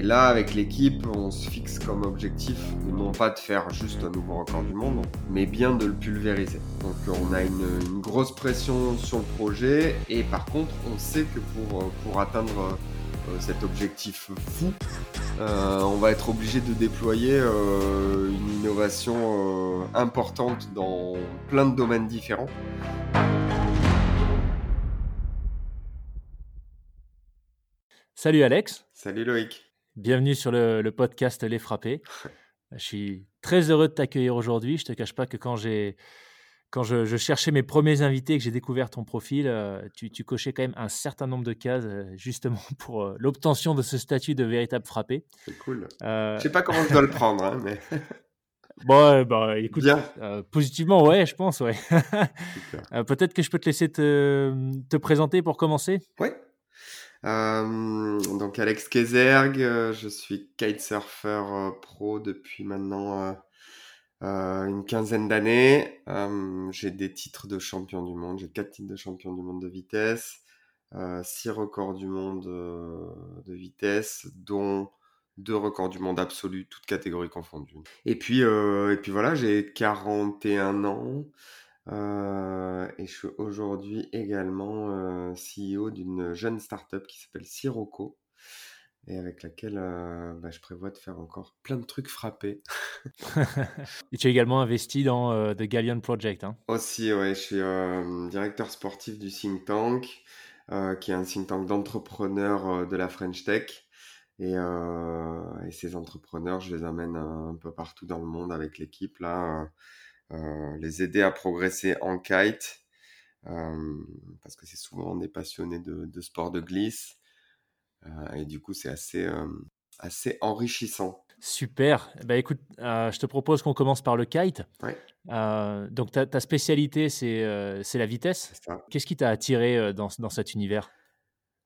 et là, avec l'équipe, on se fixe comme objectif non pas de faire juste un nouveau record du monde, mais bien de le pulvériser. Donc on a une, grosse pression sur le projet et par contre, on sait que pour, pour atteindre cet objectif fou, on va être obligé de déployer une innovation importante dans plein de domaines différents. Salut Alex. Salut Loïc. Bienvenue sur le, podcast Les Frappés. je suis très heureux de t'accueillir aujourd'hui. Je te cache pas que quand j'ai quand je, cherchais mes premiers invités et que j'ai découvert ton profil, euh, tu, cochais quand même un certain nombre de cases euh, justement pour euh, l'obtention de ce statut de véritable frappé. C'est cool. Je sais pas comment je dois le prendre, hein, mais. Bon, bah, écoute, positivement, ouais, je pense, ouais. Peut-être que je peux te laisser te, te présenter pour commencer. Ouais. Euh, donc Alex Kezerg, euh, je suis kitesurfer euh, pro depuis maintenant une quinzaine d'années. j'ai des titres de champion du monde, j'ai quatre titres de champion du monde de vitesse, six records du monde de vitesse, dont deux records du monde absolu, toutes catégories confondues. Et puis, et puis voilà, j'ai 41 ans. Euh, et je suis aujourd'hui également euh, CEO d'une jeune startup qui s'appelle Sirocco et avec laquelle euh, bah, je prévois de faire encore plein de trucs frappés. et tu as également investi dans The Galleon Project. Hein Aussi, ouais, je suis directeur sportif du think tank, qui est un think tank d'entrepreneurs de la French Tech. Et, et, ces entrepreneurs, je les amène un peu partout dans le monde avec l'équipe là les aider à progresser en kite, euh, parce que c'est souvent on est passionné de, sport de glisse, euh, et du coup c'est assez, assez enrichissant. Super. Bah, écoute, je te propose qu'on commence par le kite. donc, ta, ta spécialité, c'est la vitesse. Qu'est-ce qui t'a attiré dans, dans, cet univers?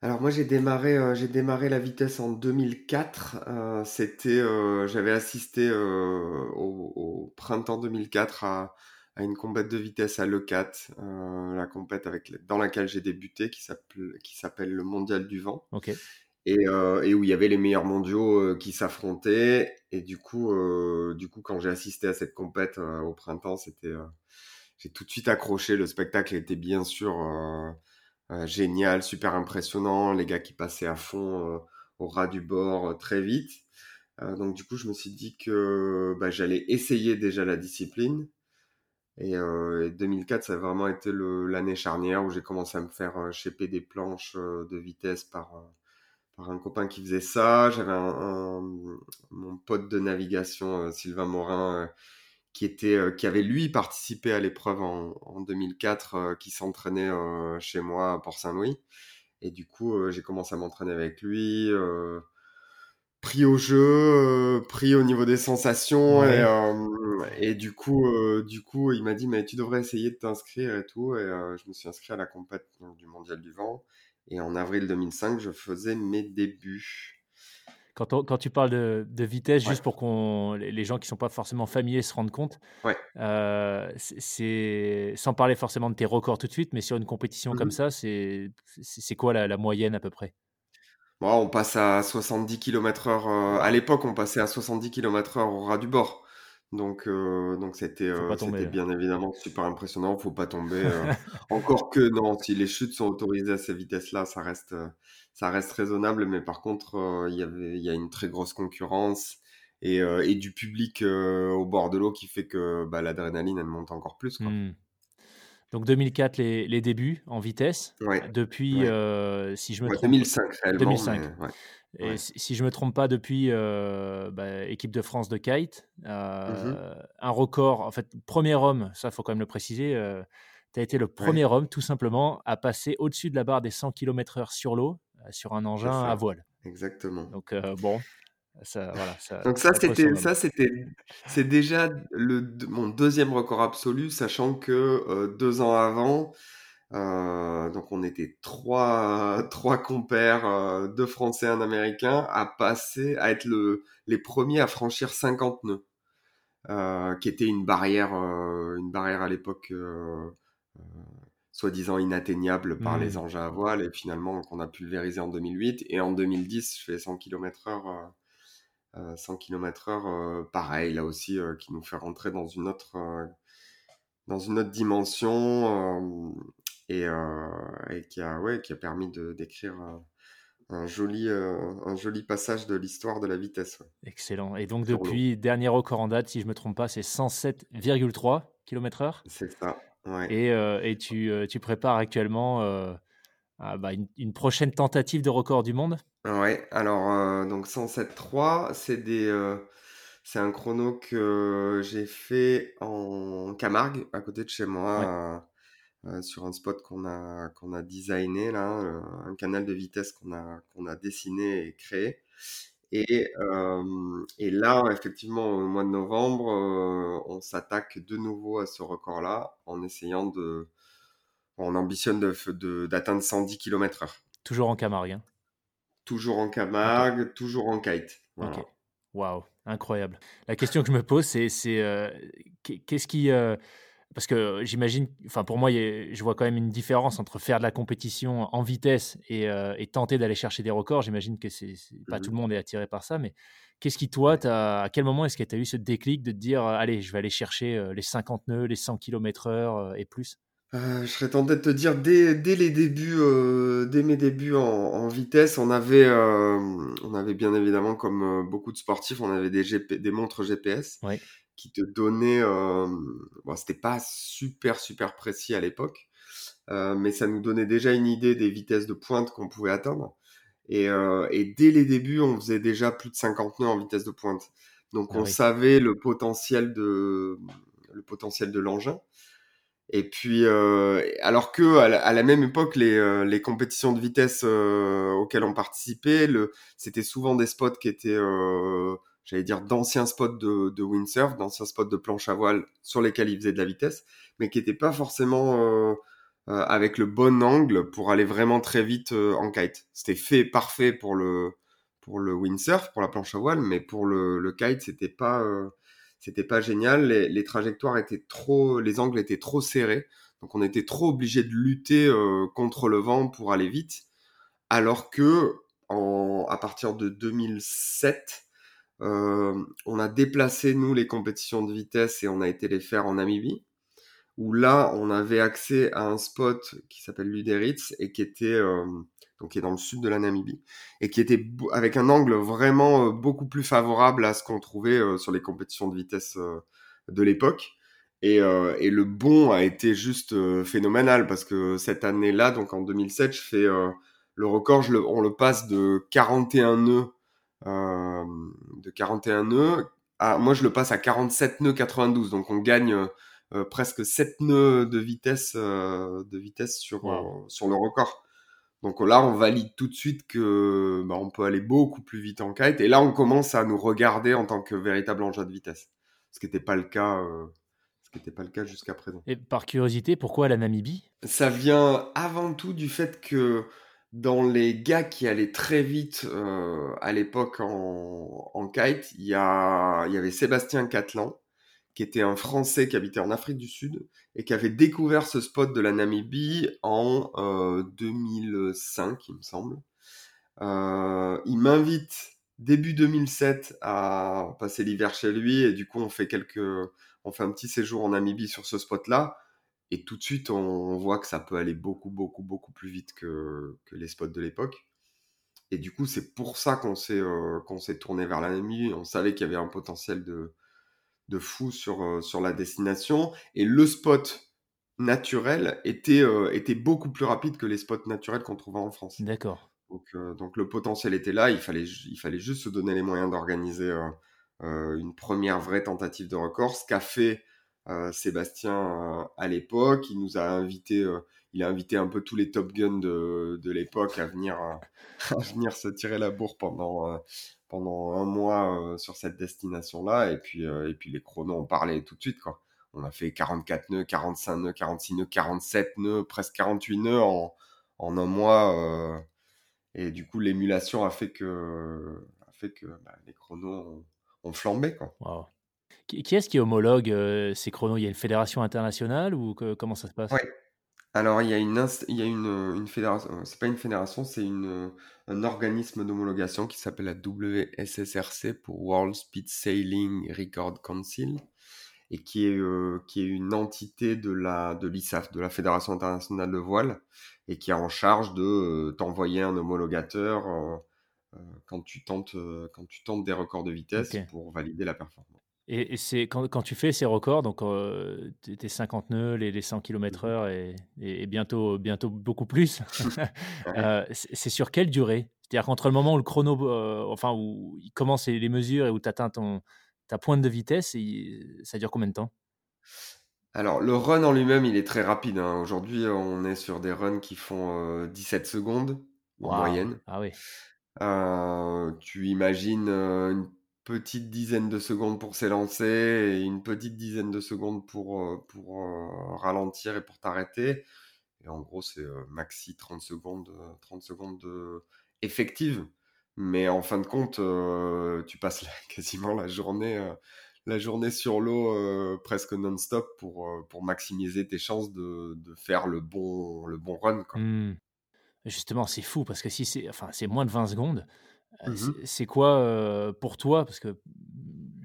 Alors moi j'ai démarré, euh, j'ai démarré la vitesse en 2004. Euh, c'était, euh, j'avais assisté au, printemps 2004 à, une compète de vitesse à Lecat, la compète avec, dans laquelle j'ai débuté, qui s'appelle, qui s'appelle le Mondial du Vent. Et, et, où il y avait les meilleurs mondiaux qui s'affrontaient. Et du coup, du coup, quand j'ai assisté à cette compète au printemps, c'était, j'ai tout de suite accroché. Le spectacle était bien sûr génial, super impressionnant, les gars qui passaient à fond euh, au ras du bord euh, très vite. donc du coup, je me suis dit que bah, j'allais essayer déjà la discipline. Et, 2004, ça a vraiment été l'année charnière où j'ai commencé à me faire euh, des planches de vitesse par, un copain qui faisait ça. J'avais mon pote de navigation, Sylvain Morin, qui était euh, qui avait lui participé à l'épreuve en, en, 2004 euh, qui s'entraînait euh, chez moi à Port-Saint-Louis. Et du coup j'ai commencé à m'entraîner avec lui pris au jeu pris au niveau des sensations et, et du coup du coup il m'a dit mais tu devrais essayer de t'inscrire et tout. Et je me suis inscrit à la compète du mondial du vent. Et en avril 2005 je faisais mes débuts quand, tu parles de, vitesse, juste pour qu'on les gens qui ne sont pas forcément familiers se rendent compte, euh, c'est sans parler forcément de tes records tout de suite, mais sur une compétition comme mmh ça, c'est quoi la, moyenne à peu près? Bon, On passe à 70 km/h. Euh, à l'époque, on passait à 70 km/h au ras du bord. Donc, euh, donc c'était bien évidemment super impressionnant. Faut pas tomber. encore que non, si les chutes sont autorisées à ces vitesses-là, ça reste ça reste raisonnable, mais par contre, euh, il y a une très grosse concurrence et, euh, et du public euh, au bord de l'eau qui fait que bah, l'adrénaline, elle monte encore plus. Quoi. Mmh. Donc 2004, les, les, débuts en vitesse. Depuis, si je me trompe 2005 réellement. 2005. Et si, je me trompe pas, depuis bah, équipe de France de kite, mmh un record, en fait, premier homme, ça faut quand même le préciser, tu as été le premier homme tout simplement à passer au-dessus de la barre des 100 km/h sur l'eau sur un engin à voile. Exactement. Donc euh, bon, ça, voilà, ça, Donc ça, c'était, ça, c'était, c'est déjà le, mon deuxième record absolu, sachant que euh, deux ans avant, donc on était trois, trois compères, deux Français, un Américain, à passer, à être le, les premiers à franchir 50 nœuds, qui était une barrière, une barrière à l'époque soi-disant inatteignable par les mmh. engins à voile et finalement qu'on a pulvérisé en 2008 et en 2010 je fais 100 km/h 100 km/h, pareil, là aussi, qui nous fait rentrer dans une autre, dans une autre dimension et, qui, a, ouais, qui a permis de d'écrire un joli, un joli passage de l'histoire de la vitesse. Excellent. Et donc, depuis, dernier record en date, si je ne me trompe pas, c'est 107,3 km/h. C'est ça. Ouais. Et, et tu, tu, prépares actuellement bah, une, prochaine tentative de record du monde? Ouais, alors donc 107.3, c'est des, c'est un chrono que j'ai fait en Camargue, à côté de chez moi, sur un spot qu'on a, qu'on a designé, là, un canal de vitesse qu'on a, qu'on a dessiné et créé. Et, et là, effectivement, au mois de novembre, on s'attaque de nouveau à ce record-là en essayant de, on ambitionne d'atteindre 110 km/h. Toujours en Camargue. Hein. Toujours en Camargue, toujours en kite. Ok. Waouh, incroyable. La question que je me pose, c'est euh, qu'est-ce qui. Euh, parce que j'imagine, enfin pour moi, je vois quand même une différence entre faire de la compétition en vitesse et, euh, tenter d'aller chercher des records. J'imagine que c'est pas tout mmh le monde est attiré par ça, mais qu'est-ce qui, toi, à quel moment est-ce que tu as eu ce déclic de te dire, allez, je vais aller chercher les 50 nœuds, les 100 km/h et plus? Euh, je serais tenté de te dire, dès, dès les débuts, euh, dès mes débuts en, en vitesse, on avait, euh, on avait bien évidemment, comme beaucoup de sportifs, on avait des, GP, des montres GPS qui te donnaient, bon, c'était pas super super précis à l'époque, mais ça nous donnait déjà une idée des vitesses de pointe qu'on pouvait atteindre. Et, et, dès les débuts, on faisait déjà plus de 50 nœuds en vitesse de pointe. Donc ah on savait le potentiel de, le potentiel de l'engin. Et puis, euh, alors que à la, même époque, les, euh, les compétitions de vitesse euh, auxquelles on participait, c'était souvent des spots qui étaient, j'allais dire, d'anciens spots de, de windsurf, d'anciens spots de planche à voile sur lesquels ils faisaient de la vitesse, mais qui n'étaient pas forcément avec le bon angle pour aller vraiment très vite en kite. C'était fait parfait pour le pour le windsurf, pour la planche à voile, mais pour le, le kite, c'était pas c'était pas génial. Les, trajectoires étaient trop, les angles étaient trop serrés, donc on était trop obligé de lutter euh, contre le vent pour aller vite. Alors que à partir de 2007, euh, on a déplacé nous les compétitions de vitesse et on a été les faire en Namibie, où là on avait accès à un spot qui s'appelle Luderitz et qui était euh, donc qui est dans le sud de la Namibie, et qui était avec un angle vraiment euh, beaucoup plus favorable à ce qu'on trouvait euh, sur les compétitions de vitesse euh, de l'époque. Et, et, le bon a été juste phénoménal parce que cette année-là, donc en 2007, je fais le record, on le passe de 41 nœuds, de 41 nœuds, à, moi je le passe à 47 nœuds 92, donc on gagne presque 7 nœuds de vitesse, de vitesse sur, sur le record. Donc là, on valide tout de suite que bah, on peut aller beaucoup plus vite en kite. Et là, on commence à nous regarder en tant que véritable engin de vitesse, ce qui n'était pas le cas. Euh, ce qui n'était pas le cas jusqu'à présent. Et par curiosité, pourquoi la Namibie? Ça vient avant tout du fait que dans les gars qui allaient très vite euh, à l'époque en, en, kite, il y, a, y avait Sébastien Catlan, qui était un Français qui habitait en Afrique du Sud et qui avait découvert ce spot de la Namibie en 2005, euh, il me semble. Euh, il m'invite début 2007 à passer l'hiver chez lui et du coup on fait quelques, on fait un petit séjour en Namibie sur ce spot-là et tout de suite on, voit que ça peut aller beaucoup beaucoup beaucoup plus vite que, que les spots de l'époque. Et du coup c'est pour ça qu'on s'est euh, tourné vers la Namibie. On savait qu'il y avait un potentiel de de fou sur, euh, sur la destination. Et le spot naturel était, euh, était beaucoup plus rapide que les spots naturels qu'on trouvait en France. D'accord. Donc, donc, le potentiel était là, il fallait, il fallait juste se donner les moyens d'organiser une première vraie tentative de record, ce qu'a fait Sébastien à l'époque. Il nous a invité, il a invité un peu tous les Top Guns de, de l'époque à venir, à venir se tirer la bourre pendant, pendant un mois euh, sur cette destination-là. Et puis, euh, et puis les chronos ont parlé tout de suite. Quoi. On a fait 44 nœuds, 45 nœuds, 46 nœuds, 47 nœuds, presque 48 nœuds en, en un mois. Euh, et du coup, l'émulation a fait que, a fait que bah, les chronos ont, flambé. Quoi. Qui, est-ce qui homologue ces chronos? Il y a une fédération internationale ou comment ça se passe? Oui, Alors, il y a une, il y a une, une fédération, c'est pas une fédération, c'est une, un organisme d'homologation qui s'appelle la WSSRC pour World Speed Sailing Record Council et qui est, qui est une entité de la de l'ISAF, de la Fédération internationale de voile, et qui est en charge de t'envoyer un homologateur quand tu tentes quand tu tentes des records de vitesse pour valider la performance. Et, c'est quand, quand, tu fais ces records, donc euh, tes 50 nœuds, les, les 100 km/h et, et, bientôt, bientôt beaucoup plus, euh, c'est sur quelle durée? C'est-à-dire qu'entre le moment où le chrono, euh, enfin où il commence les mesures et où tu atteins ton, ta pointe de vitesse, ça dure combien de temps? Alors, le run en lui-même, il est très rapide. Hein. Aujourd'hui, on est sur des runs qui font 17 secondes en moyenne. Ah oui. tu imagines une petite dizaine de secondes pour s'élancer et une petite dizaine de secondes pour, euh, pour euh, ralentir et pour t'arrêter. Et en gros, c'est euh, maxi 30 secondes, 30 secondes effectives. Mais en fin de compte, tu passes quasiment la journée, la journée sur l'eau presque non-stop pour, pour maximiser tes chances de, de, faire le bon, le bon run. Mmh. Justement, c'est fou parce que si c'est enfin, moins de 20 secondes, Mmh c'est quoi pour toi? Parce que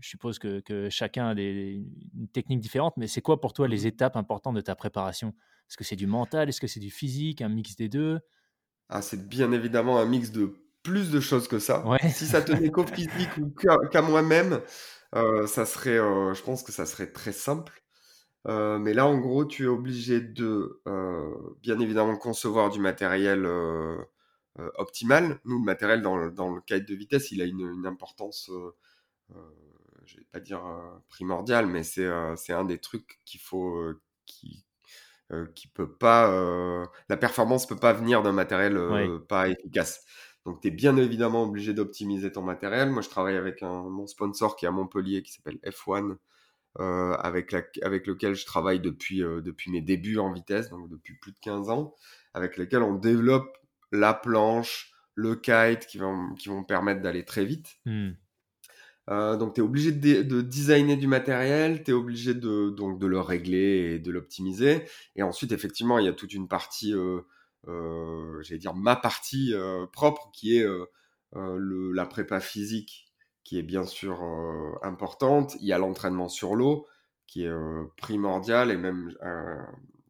je suppose que, chacun a des, une technique différente, mais c'est quoi pour toi les mmh étapes importantes de ta préparation? Est-ce que c'est du mental? Est-ce que c'est du physique? Un mix des deux? Ah, C'est bien évidemment un mix de plus de choses que ça. Si ça tenait qu'au physique ou qu'à moi-même, ça serait, je pense que ça serait très simple. mais là, en gros, tu es obligé de, bien évidemment, concevoir du matériel euh, optimal. Nous, le matériel dans le, dans le de vitesse, il a une, importance, euh, euh, je vais pas dire primordiale, mais c'est un des trucs qu'il faut, qui, qui peut pas, la performance peut pas venir d'un matériel pas efficace. Donc, tu es bien évidemment obligé d'optimiser ton matériel. Moi, je travaille avec un, mon sponsor qui est à Montpellier, qui s'appelle F1, avec, la, avec lequel je travaille depuis, depuis mes débuts en vitesse, donc depuis plus de 15 ans, avec lequel on développe la planche, le kite qui vont, qui vont permettre d'aller très vite. Hmm. Euh, donc, tu es obligé de, designer du matériel, tu es obligé de, donc, de le régler et de l'optimiser. Et ensuite, effectivement, il y a toute une partie, euh, euh, j'allais dire ma partie propre, qui est le, la prépa physique, qui est bien sûr importante. Il y a l'entraînement sur l'eau, qui est primordial et même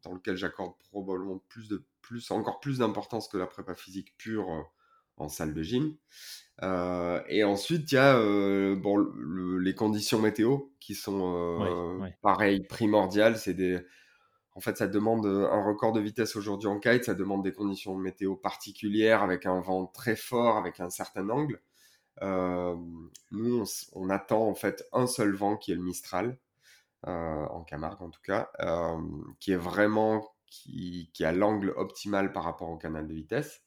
dans lequel j'accorde probablement plus de encore plus d'importance que la prépa physique pure euh, en salle de gym. Euh, et ensuite, il y a euh, bon, les conditions météo qui sont pareil primordiales. C'est des, en fait, ça demande un record de vitesse aujourd'hui en kite. Ça demande des conditions météo particulières avec un vent très fort, avec un certain angle. nous, on, attend en fait un seul vent qui est le Mistral, en Camargue en tout cas, qui est vraiment qui, a l'angle optimal par rapport au canal de vitesse,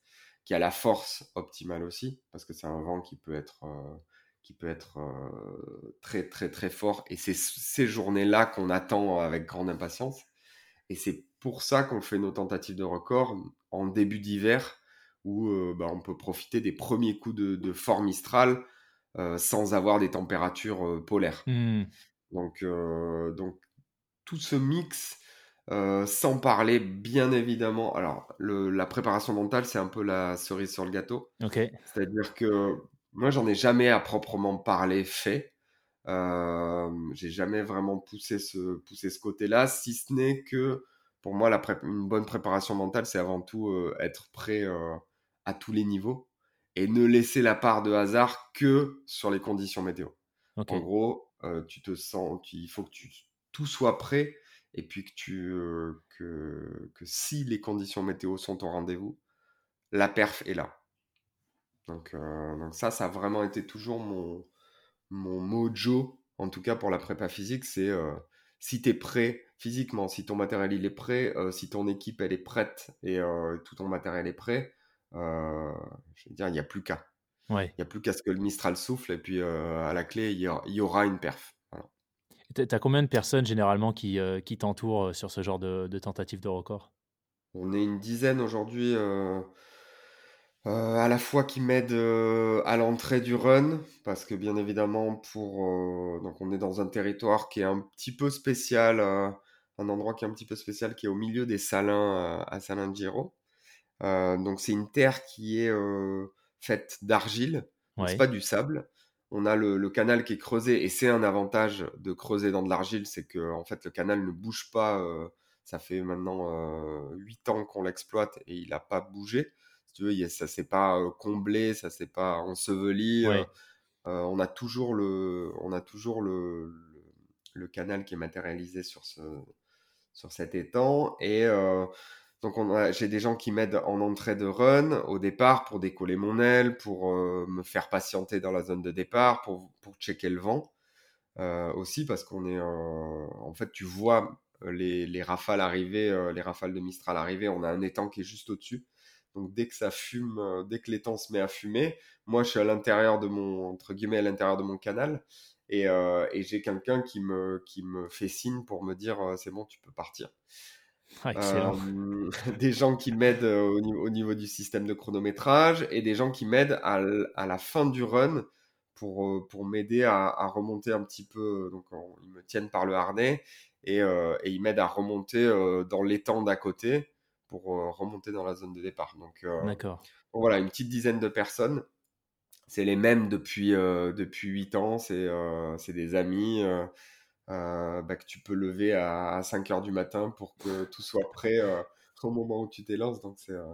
qui a la force optimale aussi, parce que c'est un vent qui peut être, euh, qui peut être euh, très très très fort. Et c'est ces journées-là qu'on attend avec grande impatience. Et c'est pour ça qu'on fait nos tentatives de record en début d'hiver, où euh, bah, on peut profiter des premiers coups de, de fort Mistral sans avoir des températures polaires. Mmh. Donc, donc tout ce mix euh, sans parler, bien évidemment. Alors, la préparation mentale, c'est un peu la cerise sur le gâteau. C'est-à-dire que moi, j'en ai jamais à proprement parler fait. Euh, j'ai jamais vraiment poussé ce, poussé ce côté-là, si ce n'est que pour moi, la une bonne préparation mentale, c'est avant tout euh, être prêt à tous les niveaux et ne laisser la part de hasard que sur les conditions météo. En gros, tu te sens, il faut que tu, tout soit prêt et puis que, tu, que, que si les conditions météo sont au rendez-vous, la perf est là. Donc, donc, ça, ça a vraiment été toujours mon, mon mojo, en tout cas pour la prépa physique, c'est si tu es prêt physiquement, si ton matériel il est prêt, si ton équipe elle est prête et tout ton matériel est prêt, je veux dire, il n'y a plus qu'à. Il n'y a plus qu'à ce que le Mistral souffle et puis à la clé, il y, aura une perf. Tu as combien de personnes généralement qui, euh, qui t'entourent euh, sur ce genre de, de tentative de record? On est une dizaine aujourd'hui, euh, à la fois qui m'aident à l'entrée du run, parce que bien évidemment, pour, donc on est dans un territoire qui est un petit peu spécial un endroit qui est un petit peu spécial, qui est au milieu des Salins à Salin Giro. donc c'est une terre qui est faite d'argile, c'est pas du sable. On a le, canal qui est creusé et c'est un avantage de creuser dans de l'argile, c'est que en fait le canal ne bouge pas. ça fait maintenant 8 ans qu'on l'exploite et il n'a pas bougé. Si tu veux, ça s'est pas comblé, ça s'est pas enseveli. on a toujours le, on a toujours le, le, canal qui est matérialisé sur ce, sur cet étang et donc j'ai des gens qui m'aident en entrée de run au départ pour décoller mon aile, pour euh, me faire patienter dans la zone de départ, pour, checker le vent euh, aussi parce qu'on est en fait tu vois les, les rafales arriver, euh, les rafales de Mistral arriver, on a un étang qui est juste au-dessus. Donc dès que ça fume, dès que l'étang se met à fumer, moi je suis à l'intérieur de mon entre guillemets à l'intérieur de mon canal et, et j'ai quelqu'un qui me qui me fait signe pour me dire c'est bon tu peux partir. Ah, des gens qui m'aident au, au, niveau du système de chronométrage et des gens qui m'aident à, à, la fin du run pour, pour m'aider à, à, remonter un petit peu. Donc, ils me tiennent par le harnais et, et ils m'aident à remonter dans l'étang d'à côté pour remonter dans la zone de départ. Donc, D'accord. voilà, une petite dizaine de personnes. C'est les mêmes depuis, depuis 8 ans, c'est des amis. Euh, bah, que tu peux lever à, 5 heures du matin pour que tout soit prêt euh, au moment où tu t'élances. Donc c'est euh,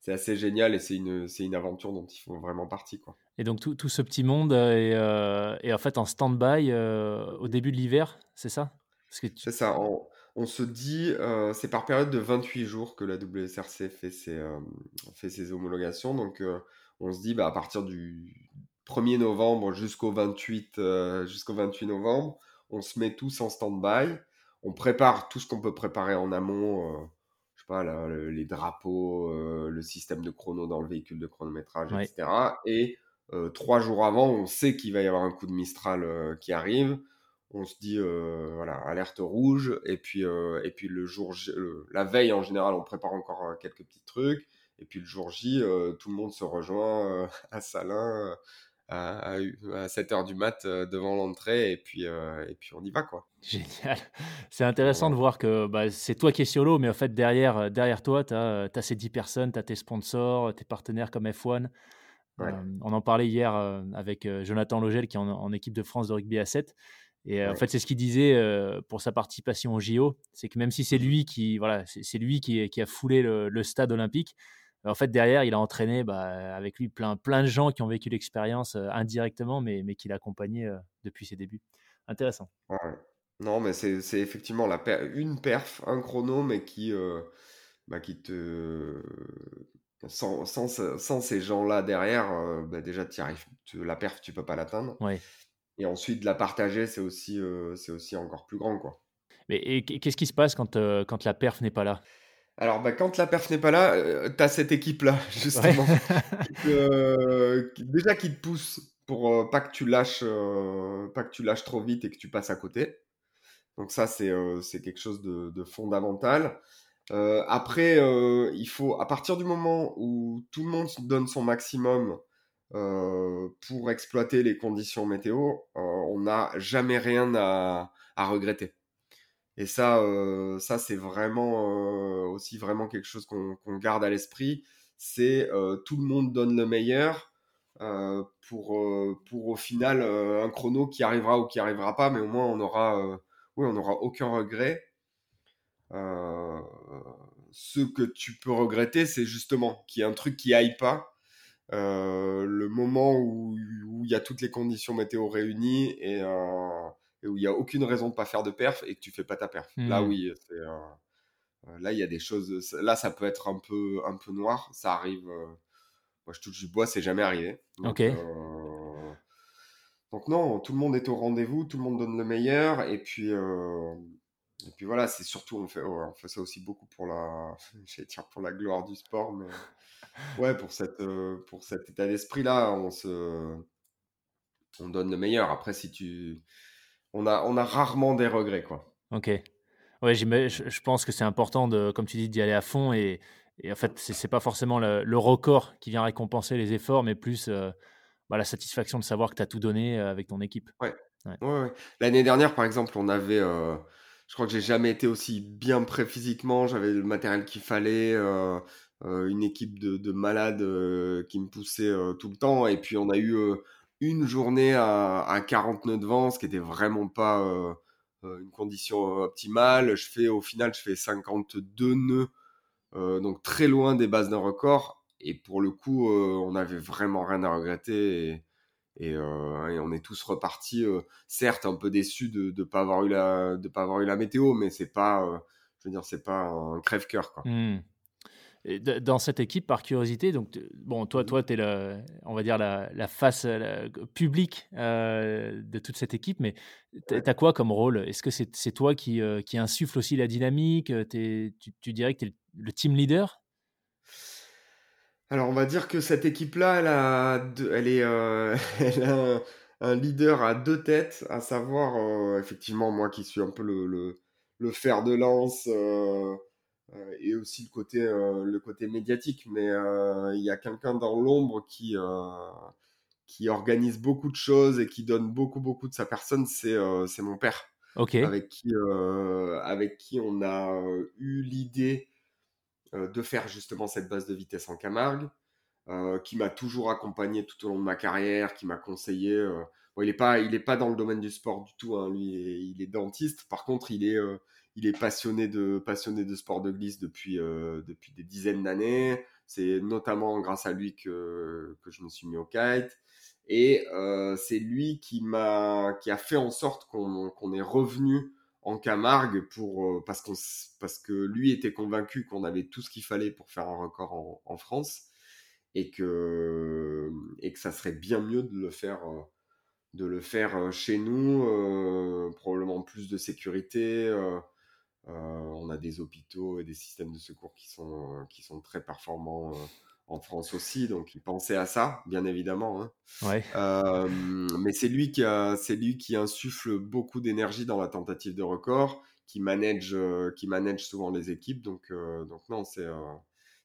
c'est assez génial et c'est une, une aventure dont ils font vraiment partie. Quoi. Et donc tout, tout ce petit monde est, est en fait en stand-by au début de l'hiver, c'est ça? C'est ça, on, on, se dit, c'est par période de 28 jours que la WSRC fait ses, fait ses homologations. Donc on se dit, bah, à partir du 1er novembre jusqu'au 28, jusqu'au 28 novembre, on se met tous en stand-by, on prépare tout ce qu'on peut préparer en amont, euh, je sais pas, les drapeaux, euh, le système de chrono dans le véhicule de chronométrage, etc. Et euh, trois jours avant, on sait qu'il va y avoir un coup de Mistral qui arrive. On se dit, voilà, alerte rouge. Et puis, et puis le jour, la veille en général, on prépare encore quelques petits trucs. Et puis le jour J, tout le monde se rejoint à Salins à, 7h du mat euh, devant l'entrée et puis, euh, et puis on y va quoi. Génial. C'est intéressant de voir que bah, c'est toi qui es solo, mais en fait derrière, euh, derrière toi, tu as, as, ces 10 personnes, tu as tes sponsors, tes partenaires comme F1. on en parlait hier avec Jonathan Logel qui est en, équipe de France de rugby à 7. Et en fait, c'est ce qu'il disait pour sa participation au JO, c'est que même si c'est lui qui, voilà, c'est lui qui, qui, a foulé le, le stade olympique, en fait, derrière, il a entraîné bah, avec lui plein, plein de gens qui ont vécu l'expérience euh, indirectement, mais, mais qu'il a accompagné euh, depuis ses débuts. Intéressant. Non, mais c'est effectivement la une perf, un chrono, mais qui, euh, bah, qui te. Sans, sans, ces gens-là derrière, bah, déjà, arrives, la perf, tu peux pas l'atteindre. Et ensuite, de la partager, c'est aussi, c'est aussi encore plus grand. Quoi. Mais qu'est-ce qui se passe quand, quand la perf n'est pas là? Alors, bah, quand la perf n'est pas là, euh, tu as cette équipe-là, justement. Euh, déjà qui te pousse pour euh, pas, que tu lâches, pas que tu lâches trop vite et que tu passes à côté. Donc ça, c'est quelque chose de, fondamental. après, il faut, à partir du moment où tout le monde donne son maximum pour exploiter les conditions météo, on n'a jamais rien à regretter. Et ça, euh, ça c'est vraiment euh, aussi vraiment quelque chose qu'on garde à l'esprit. C'est euh, tout le monde donne le meilleur pour, au final un chrono qui arrivera ou qui arrivera pas, mais au moins on aura, oui, on n'aura aucun regret. ce que tu peux regretter, c'est justement qu'il y ait un truc qui aille pas. le moment où, où il y a toutes les conditions météo réunies et, et où il n'y a aucune raison de pas faire de perf et que tu fais pas ta perf. Là, hmm. oui, euh, là, il y a des choses. Là, ça peut être un peu, un peu noir. Ça arrive. Euh, moi, je touche du bois, c'est jamais arrivé. Donc, euh, donc, non, tout le monde est au rendez-vous, tout le monde donne le meilleur. Et puis, et puis voilà, c'est surtout, on fait, on fait ça aussi beaucoup pour la, dire pour la gloire du sport, mais ouais, pour, cette, pour cet état d'esprit-là, on se. On donne le meilleur. Après, si tu, on a, on a rarement des regrets, quoi. Ok. Ouais, je, pense que c'est important, de, comme tu dis, d'y aller à fond. Et, et en fait, c'est n'est pas forcément le, record qui vient récompenser les efforts, mais plus euh, bah, la satisfaction de savoir que tu as tout donné euh, avec ton équipe. Ouais. ouais. L'année dernière, par exemple, on avait, euh, je crois que j'ai jamais été aussi bien prêt physiquement. J'avais le matériel qu'il fallait, une équipe de, de malades qui me poussait tout le temps. Et puis on a eu une journée à, à 40 nœuds de vent, ce qui était vraiment pas une condition optimale. Je fais au final, je fais 52 nœuds, donc très loin des bases d'un record. Et pour le coup, on n'avait vraiment rien à regretter. Et, on est tous repartis, certes un peu déçus de ne pas avoir eu la de pas avoir eu la météo, mais c'est pas, je veux dire, c'est pas un crève-cœur. Mmh dans cette équipe, par curiosité, donc bon, toi, toi, tu es la, on va dire la, face publique euh, de toute cette équipe, mais tu as quoi comme rôle? Est-ce que c'est toi qui, euh, qui insuffle aussi la dynamique? Tu, tu, dirais que tu es le team leader? Alors, on va dire que cette équipe-là, elle, a, elle, est, euh, elle a un, leader à deux têtes, à savoir, effectivement, moi qui suis un peu le, le, le fer de lance euh, et aussi le côté, euh, le côté médiatique. Mais euh, il y a quelqu'un dans l'ombre qui, qui organise beaucoup de choses et qui donne beaucoup, beaucoup de sa personne, c'est mon père. Avec, qui, avec qui on a eu l'idée de faire justement cette base de vitesse en Camargue, qui m'a toujours accompagné tout au long de ma carrière, qui m'a conseillé. Bon, il n'est pas, il est pas dans le domaine du sport du tout, hein. lui, il est, dentiste. Par contre, il est, il est passionné de, passionné de sport de glisse depuis, euh, depuis des dizaines d'années. C'est notamment grâce à lui que, que je me suis mis au kite. Et euh, c'est lui qui, m'a, qui a fait en sorte qu'on, qu'on est revenu en Camargue pour, euh, parce, qu'on, parce que lui était convaincu qu'on avait tout ce qu'il fallait pour faire un record en, en France et que, et que ça serait bien mieux de le faire de le faire chez nous, probablement plus de sécurité, on a des hôpitaux et des systèmes de secours qui sont, euh, qui sont très performants euh, en France aussi, donc il pensait à ça, bien évidemment. Hein. mais c'est lui, qui c'est lui qui insuffle beaucoup d'énergie dans la tentative de record, qui manage, qui manage souvent les équipes. Donc, donc non, c'est,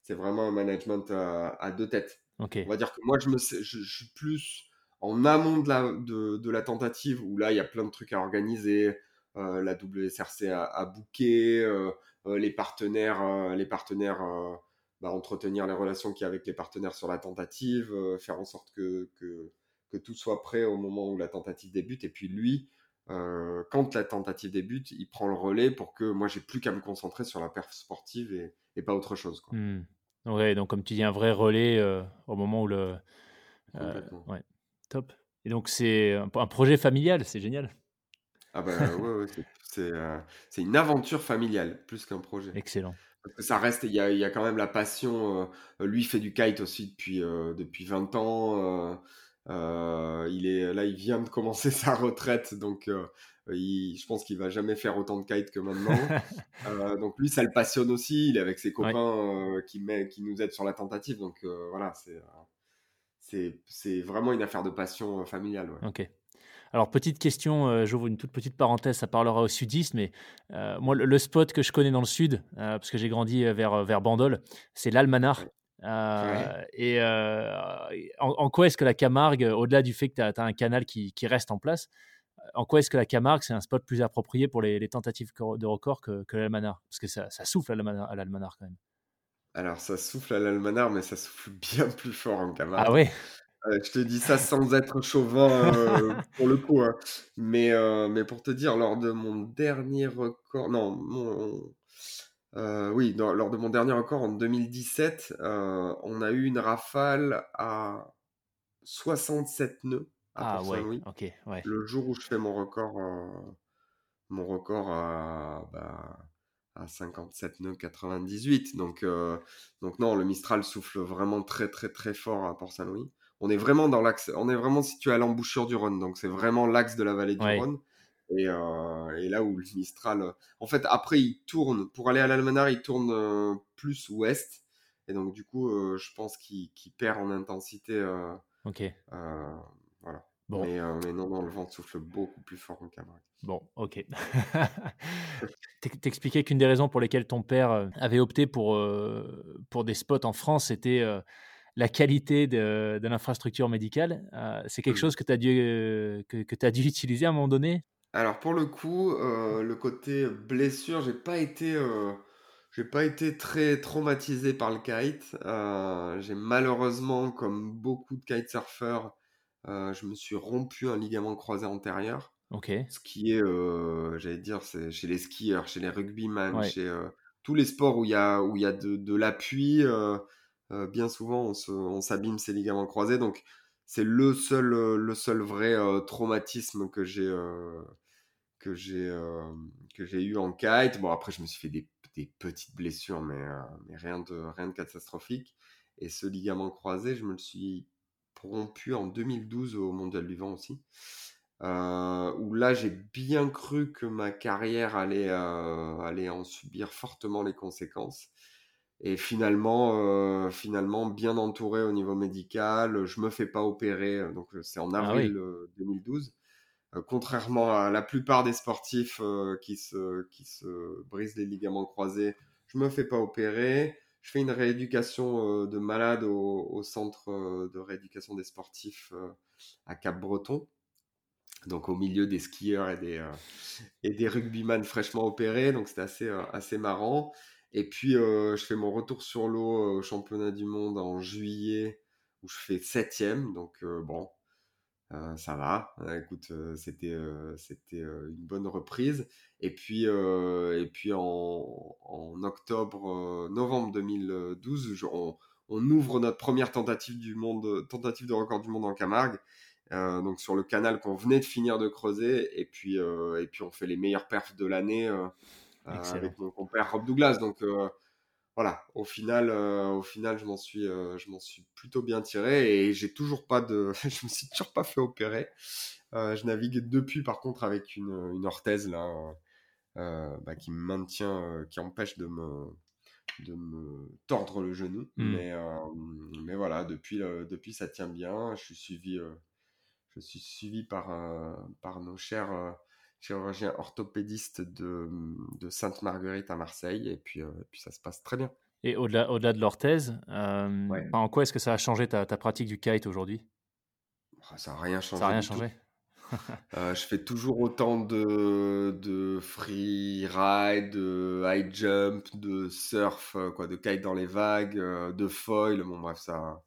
c'est vraiment un management à, deux têtes. On va dire que moi, je, me, je, suis plus en amont de la, de, de, la tentative, où là, il y a plein de trucs à organiser, euh, la WSRC a, a booké, euh, euh, les partenaires, les partenaires bah, entretenir les relations qu'il y a avec les partenaires sur la tentative, faire en sorte que, que, que, tout soit prêt au moment où la tentative débute. Et puis lui, quand la tentative débute, il prend le relais pour que moi j'ai plus qu'à me concentrer sur la perf sportive et, et pas autre chose. Quoi. Mmh. Ouais, donc comme tu dis, un vrai relais au moment où le. ouais, top. Et donc c'est un, un projet familial, c'est génial. Ah bah ouais, euh, c'est une aventure familiale plus qu'un projet. Excellent. Parce que ça reste, il y a, y a, quand même la passion. Euh, lui fait du kite aussi depuis, euh, depuis 20 ans. il est, là, il vient de commencer sa retraite, donc je pense qu'il va jamais faire autant de kite que maintenant. donc lui, ça le passionne aussi. Il est avec ses copains qui, met, qui nous aident sur la tentative. Donc voilà, c'est c'est vraiment une affaire de passion familiale. Ok. Alors, petite question, euh, j'ouvre une toute petite parenthèse, ça parlera au sudiste, mais euh, moi, le, spot que je connais dans le sud, euh, parce que j'ai grandi vers, vers Bandol, c'est l'Almanar. Et en, quoi est-ce que la Camargue, au-delà du fait que tu as, un canal qui, reste en place, en quoi est-ce que la Camargue, c'est un spot plus approprié pour les, tentatives de record que, que l'Almanar Parce que ça, souffle à l'Almanar quand même. Alors, ça souffle à l'Almanar, mais ça souffle bien plus fort en Camargue. Ah ouais je te dis ça sans être chauvin euh, pour le coup. Hein. Mais, euh, mais pour te dire, lors de mon dernier record, non, euh, oui, lors de mon dernier record en 2017, on a eu une rafale à 67 nœuds à ah ouais, ok, ouais. Le jour où je fais mon record, mon record à, bah, à 57 nœuds 98. Donc, donc non, le Mistral souffle vraiment très très très fort à Port-Saint-Louis on est vraiment dans l'axe, on est vraiment situé à l'embouchure du Rhône, donc c'est vraiment l'axe de la vallée du Rhône. Euh, et, là où le Mistral, en fait, après il tourne pour aller à l'Almanar, il tourne euh, plus ouest, et donc du coup, euh, je pense qu'il perd en intensité. ok. voilà. Bon. Mais, non, non, le vent souffle beaucoup plus fort en Camargue. Bon, ok. T'expliquais qu'une des raisons pour lesquelles ton père avait opté pour, pour des spots en France, c'était la qualité de, l'infrastructure médicale. Euh, c'est quelque mmh. chose que tu as, dû, euh, que, as dû utiliser à un moment donné? Alors pour le coup, le côté blessure, j'ai pas été, j'ai pas été très traumatisé par le kite. j'ai malheureusement, comme beaucoup de kitesurfers, je me suis rompu un ligament croisé antérieur. Ok. Ce qui est, j'allais dire, c'est chez les skieurs, chez les rugbyman, chez tous les sports où il y a, où il y a de, de l'appui, bien souvent on s'abîme ces ligaments croisés. Donc c'est le seul, le seul vrai traumatisme que j'ai que j'ai eu en kite. Bon après je me suis fait des, petites blessures, mais, rien de rien de catastrophique. Et ce ligament croisé, je me le suis rompu en 2012 au Mondial du Vent aussi. Euh, où là j'ai bien cru que ma carrière allait, euh, allait en subir fortement les conséquences. Et finalement, euh, finalement, bien entouré au niveau médical, je me fais pas opérer. Donc c'est en ah avril 2012. contrairement à la plupart des sportifs qui, se, qui se brisent les ligaments croisés, je me fais pas opérer. Je fais une rééducation de malade au, au centre de rééducation des sportifs à Cap-Breton donc au milieu des skieurs et des, euh, et des rugbyman fraîchement opérés. Donc c'était assez, euh, assez marrant. Et puis euh, je fais mon retour sur l'eau au championnat du monde en juillet où je fais septième. Donc bon, ça va. écoute, c'était c'était une bonne reprise. Et puis, et puis en, octobre, novembre 2012, on, on, ouvre notre première tentative du monde, tentative de record du monde en Camargue. Euh, donc sur le canal qu'on venait de finir de creuser et puis euh, et puis on fait les meilleurs perfs de l'année euh, avec mon compère Rob Douglas. Donc voilà au final au final je m'en suis je m'en suis plutôt bien tiré et j'ai toujours pas de je me suis toujours pas fait opérer. Je navigue depuis par contre avec une, une orthèse là bah, qui me maintient qui empêche de me de me tordre le genou. Mmh. mais mais voilà depuis depuis ça tient bien. Je suis suivi je suis suivi par, euh, par nos chers euh, chirurgiens orthopédistes de, de Sainte-Marguerite à Marseille, et puis, euh, puis ça se passe très bien. Et au-delà, au-delà de l'orthèse, en quoi est-ce que ça a changé ta, ta pratique du kite aujourd'hui? Ah, Ça n'a rien changé. Ça n'a rien changé. je fais toujours autant de, de free ride, de high jump, de surf, quoi, de kite dans les vagues, de foil. Bon, bref, ça,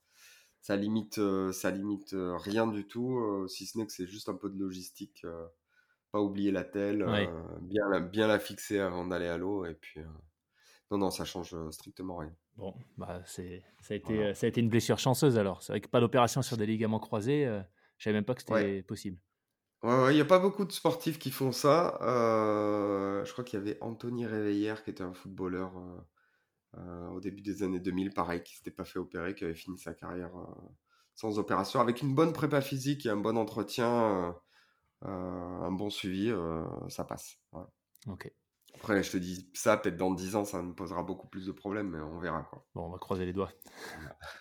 ça limite, euh, ça limite euh, rien du tout, euh, si ce n'est que c'est juste un peu de logistique. Pas oublier la telle, bien, la, bien la fixer avant d'aller à l'eau. Et puis, non, non, ça change strictement rien. Bon, bah c'est, ça, a été, ça a été une blessure chanceuse alors. C'est vrai que pas d'opération sur des ligaments croisés, je savais même pas que c'était possible. Ouais, il n'y a pas beaucoup de sportifs qui font ça. je crois qu'il y avait Anthony Réveillère qui était un footballeur euh, au début des années 2000, pareil, qui s'était pas fait opérer, qui avait fini sa carrière euh, sans opération, avec une bonne prépa physique et un bon entretien, euh, un bon suivi, ça passe. Ok. Après, je te dis ça, peut-être dans 10 ans, ça me posera beaucoup plus de problèmes, mais on verra. Quoi. Bon, on va croiser les doigts.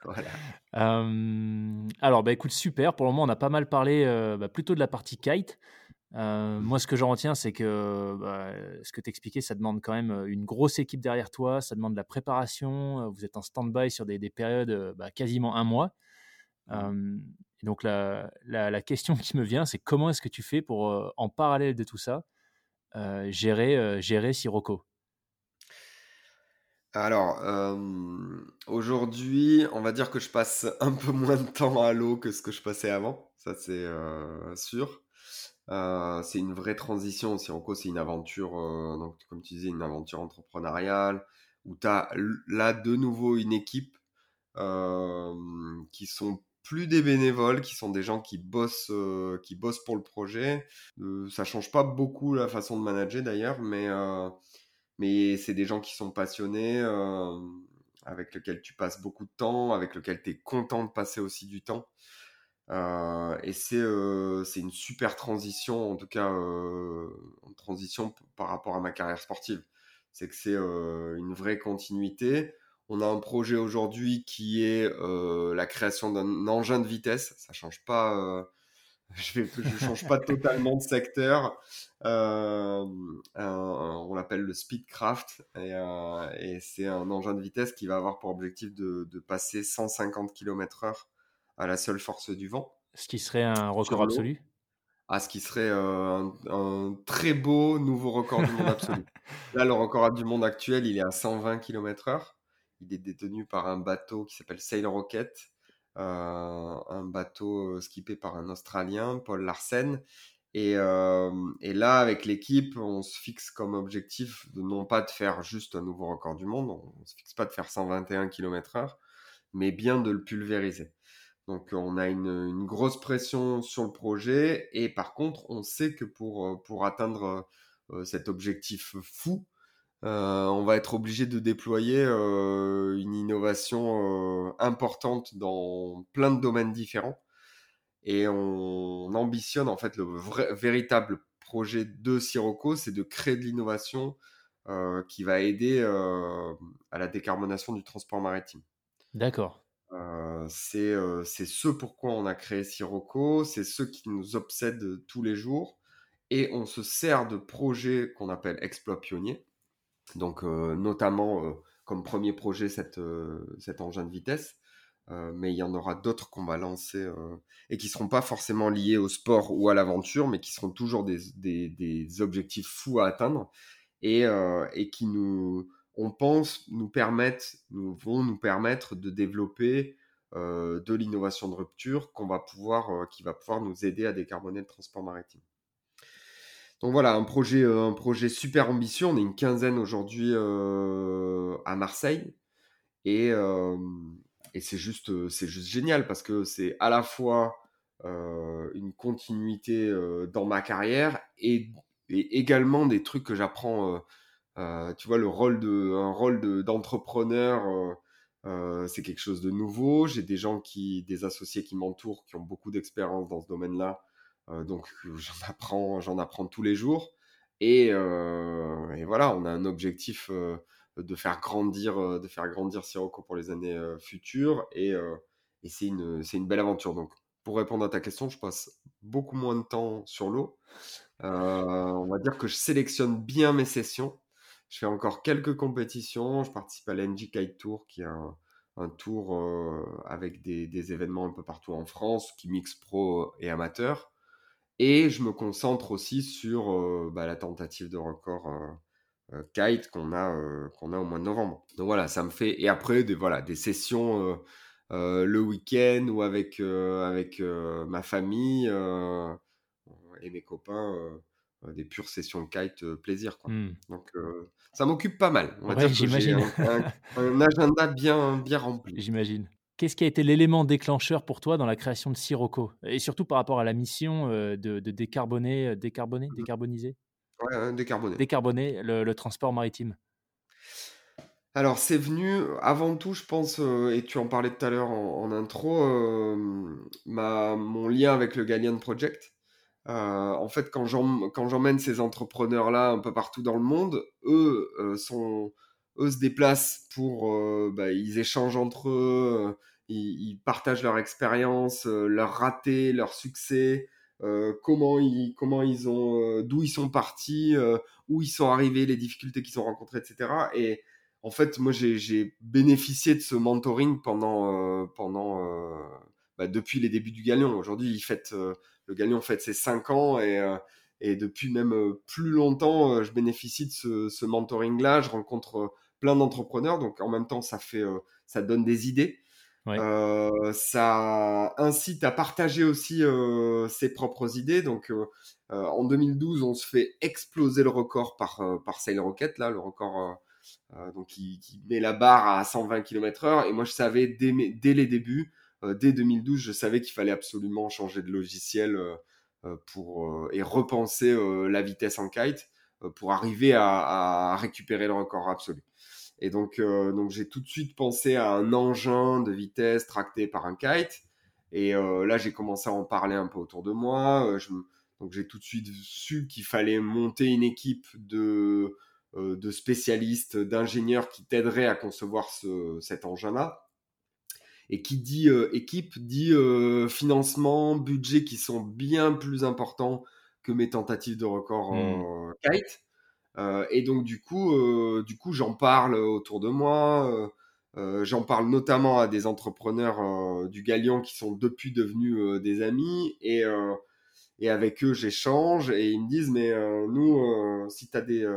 voilà. alors, bah, écoute, super. Pour le moment, on a pas mal parlé bah, plutôt de la partie kite. Euh, moi, ce que j'en retiens, c'est que bah, ce que tu expliquais, ça demande quand même une grosse équipe derrière toi, ça demande de la préparation, vous êtes en stand-by sur des, périodes bah, quasiment un mois. Et donc, la, la, question qui me vient, c'est comment est-ce que tu fais pour, en parallèle de tout ça, gérer, gérer Sirocco? Alors, aujourd'hui, on va dire que je passe un peu moins de temps à l'eau que ce que je passais avant, ça c'est sûr. C'est une vraie transition. Sirocco, c'est une aventure, donc, comme tu disais, une aventure entrepreneuriale où tu as là de nouveau une équipe qui sont plus des bénévoles, qui sont des gens qui bossent, qui bossent pour le projet. ça change pas beaucoup la façon de manager d'ailleurs, mais, mais c'est des gens qui sont passionnés, avec lesquels tu passes beaucoup de temps, avec lesquels tu es content de passer aussi du temps. Euh, et c'est euh, une super transition, en tout cas, euh, une transition par rapport à ma carrière sportive. C'est que c'est une vraie continuité. On a un projet aujourd'hui qui est la création d'un engin de vitesse. Ça change pas. je ne change pas totalement de secteur. on l'appelle le Speedcraft et, et c'est un engin de vitesse qui va avoir pour objectif de, de passer 150 km/h à la seule force du vent. Ce qui serait un record absolu à ce qui serait un, très beau nouveau record du monde absolu. Là, le record du monde actuel, il est à 120 km/h. Il est détenu par un bateau qui s'appelle Sail Rocket, un bateau skippé par un Australien, Paul Larsen. Et, et, là, avec l'équipe, on se fixe comme objectif de non pas de faire juste un nouveau record du monde, on ne se fixe pas de faire 121 km/h, mais bien de le pulvériser. Donc on a une, grosse pression sur le projet et par contre on sait que pour, euh, pour atteindre euh, cet objectif fou, euh, on va être obligé de déployer une innovation importante dans plein de domaines différents. Et on, ambitionne en fait le véritable projet de Sirocco, c'est de créer de l'innovation qui va aider à la décarbonation du transport maritime. D'accord. Euh, euh, c'est ce pourquoi on a créé Sirocco, c'est ce qui nous obsède tous les jours. Et on se sert de projets qu'on appelle exploits pionniers. Donc, euh, notamment, comme premier projet, cet engin de vitesse. mais il y en aura d'autres qu'on va lancer et qui ne seront pas forcément liés au sport ou à l'aventure, mais qui seront toujours des, objectifs fous à atteindre et, qui nous, on pense, nous permettent, vont nous permettre de développer euh, de l'innovation de rupture qu'on va pouvoir, euh, qui va pouvoir nous aider à décarboner le transport maritime. Donc voilà, un projet, euh, un projet super ambitieux. On est une quinzaine aujourd'hui à Marseille. Et, c'est juste, c'est juste génial parce que c'est à la fois une continuité dans ma carrière et, et, également des trucs que j'apprends euh, tu vois, le rôle de, un rôle d'entrepreneur, euh, euh, c'est quelque chose de nouveau. J'ai des gens qui, des associés qui m'entourent, qui ont beaucoup d'expérience dans ce domaine-là. Donc j'en apprends, j'en apprends tous les jours. Et, voilà, on a un objectif de faire grandir, de faire grandir Sirocco pour les années futures. Et, c'est une, une belle aventure. Donc, pour répondre à ta question, je passe beaucoup moins de temps sur l'eau. on va dire que je sélectionne bien mes sessions. Je fais encore quelques compétitions. Je participe à l'NG Kite Tour, qui est un, tour euh, avec des, événements un peu partout en France, qui mixe pro et amateur. Et je me concentre aussi sur euh, bah, la tentative de record euh, kite qu'on a, qu'on a au mois de novembre. Donc voilà, ça me fait. Et après, des, voilà, des sessions le week-end ou avec, avec ma famille et mes copains des pures sessions kite plaisir. Quoi. Mmh. Donc ça m'occupe pas mal. j'imagine. Un, agenda bien, bien rempli. J'imagine. Qu'est-ce qui a été l'élément déclencheur pour toi dans la création de Sirocco? Et surtout par rapport à la mission de, décarboner, décarboner, mmh décarboniser? Ouais, décarboner. Décarboner le, transport maritime. Alors, c'est venu avant tout, je pense, et tu en parlais tout à l'heure en, intro, ma, mon lien avec le Gallian Project. Euh, en fait, quand j'emmène ces entrepreneurs-là un peu partout dans le monde, eux, euh, sont, eux se déplacent pour, euh, bah, ils échangent entre eux, ils, partagent leur expérience, leurs ratés, leurs succès, comment ils, comment ils ont, d'où ils sont partis, où ils sont arrivés, les difficultés qu'ils ont rencontrées, etc. Et en fait, moi, j'ai bénéficié de ce mentoring pendant, pendant, bah, depuis les débuts du Galion. Aujourd'hui, ils fêtent le Galion fête ses 5 ans et, euh, et depuis même euh, plus longtemps, euh, je bénéficie de ce, mentoring-là. Je rencontre plein d'entrepreneurs, donc en même temps, ça fait, ça donne des idées. ça incite à partager aussi ses propres idées. Donc, en 2012, on se fait exploser le record par, par Sail Rocket, là, le record donc qui, met la barre à 120 km/h. Et moi, je savais dès, dès les débuts euh, dès 2012, je savais qu'il fallait absolument changer de logiciel euh, euh, pour, et repenser la vitesse en kite pour arriver à, récupérer le record absolu. Et donc, donc j'ai tout de suite pensé à un engin de vitesse tracté par un kite. Et là, j'ai commencé à en parler un peu autour de moi. donc, j'ai tout de suite su qu'il fallait monter une équipe de, de spécialistes, d'ingénieurs qui t'aideraient à concevoir cet engin-là. Et qui dit euh, équipe dit euh, financement, budget qui sont bien plus importants que mes tentatives de record mmh. kite. Euh, et donc du coup, du coup, j'en parle autour de moi. j'en parle notamment à des entrepreneurs du Galion qui sont depuis devenus des amis. Et, et avec eux, j'échange et ils me disent, mais nous, si tu as des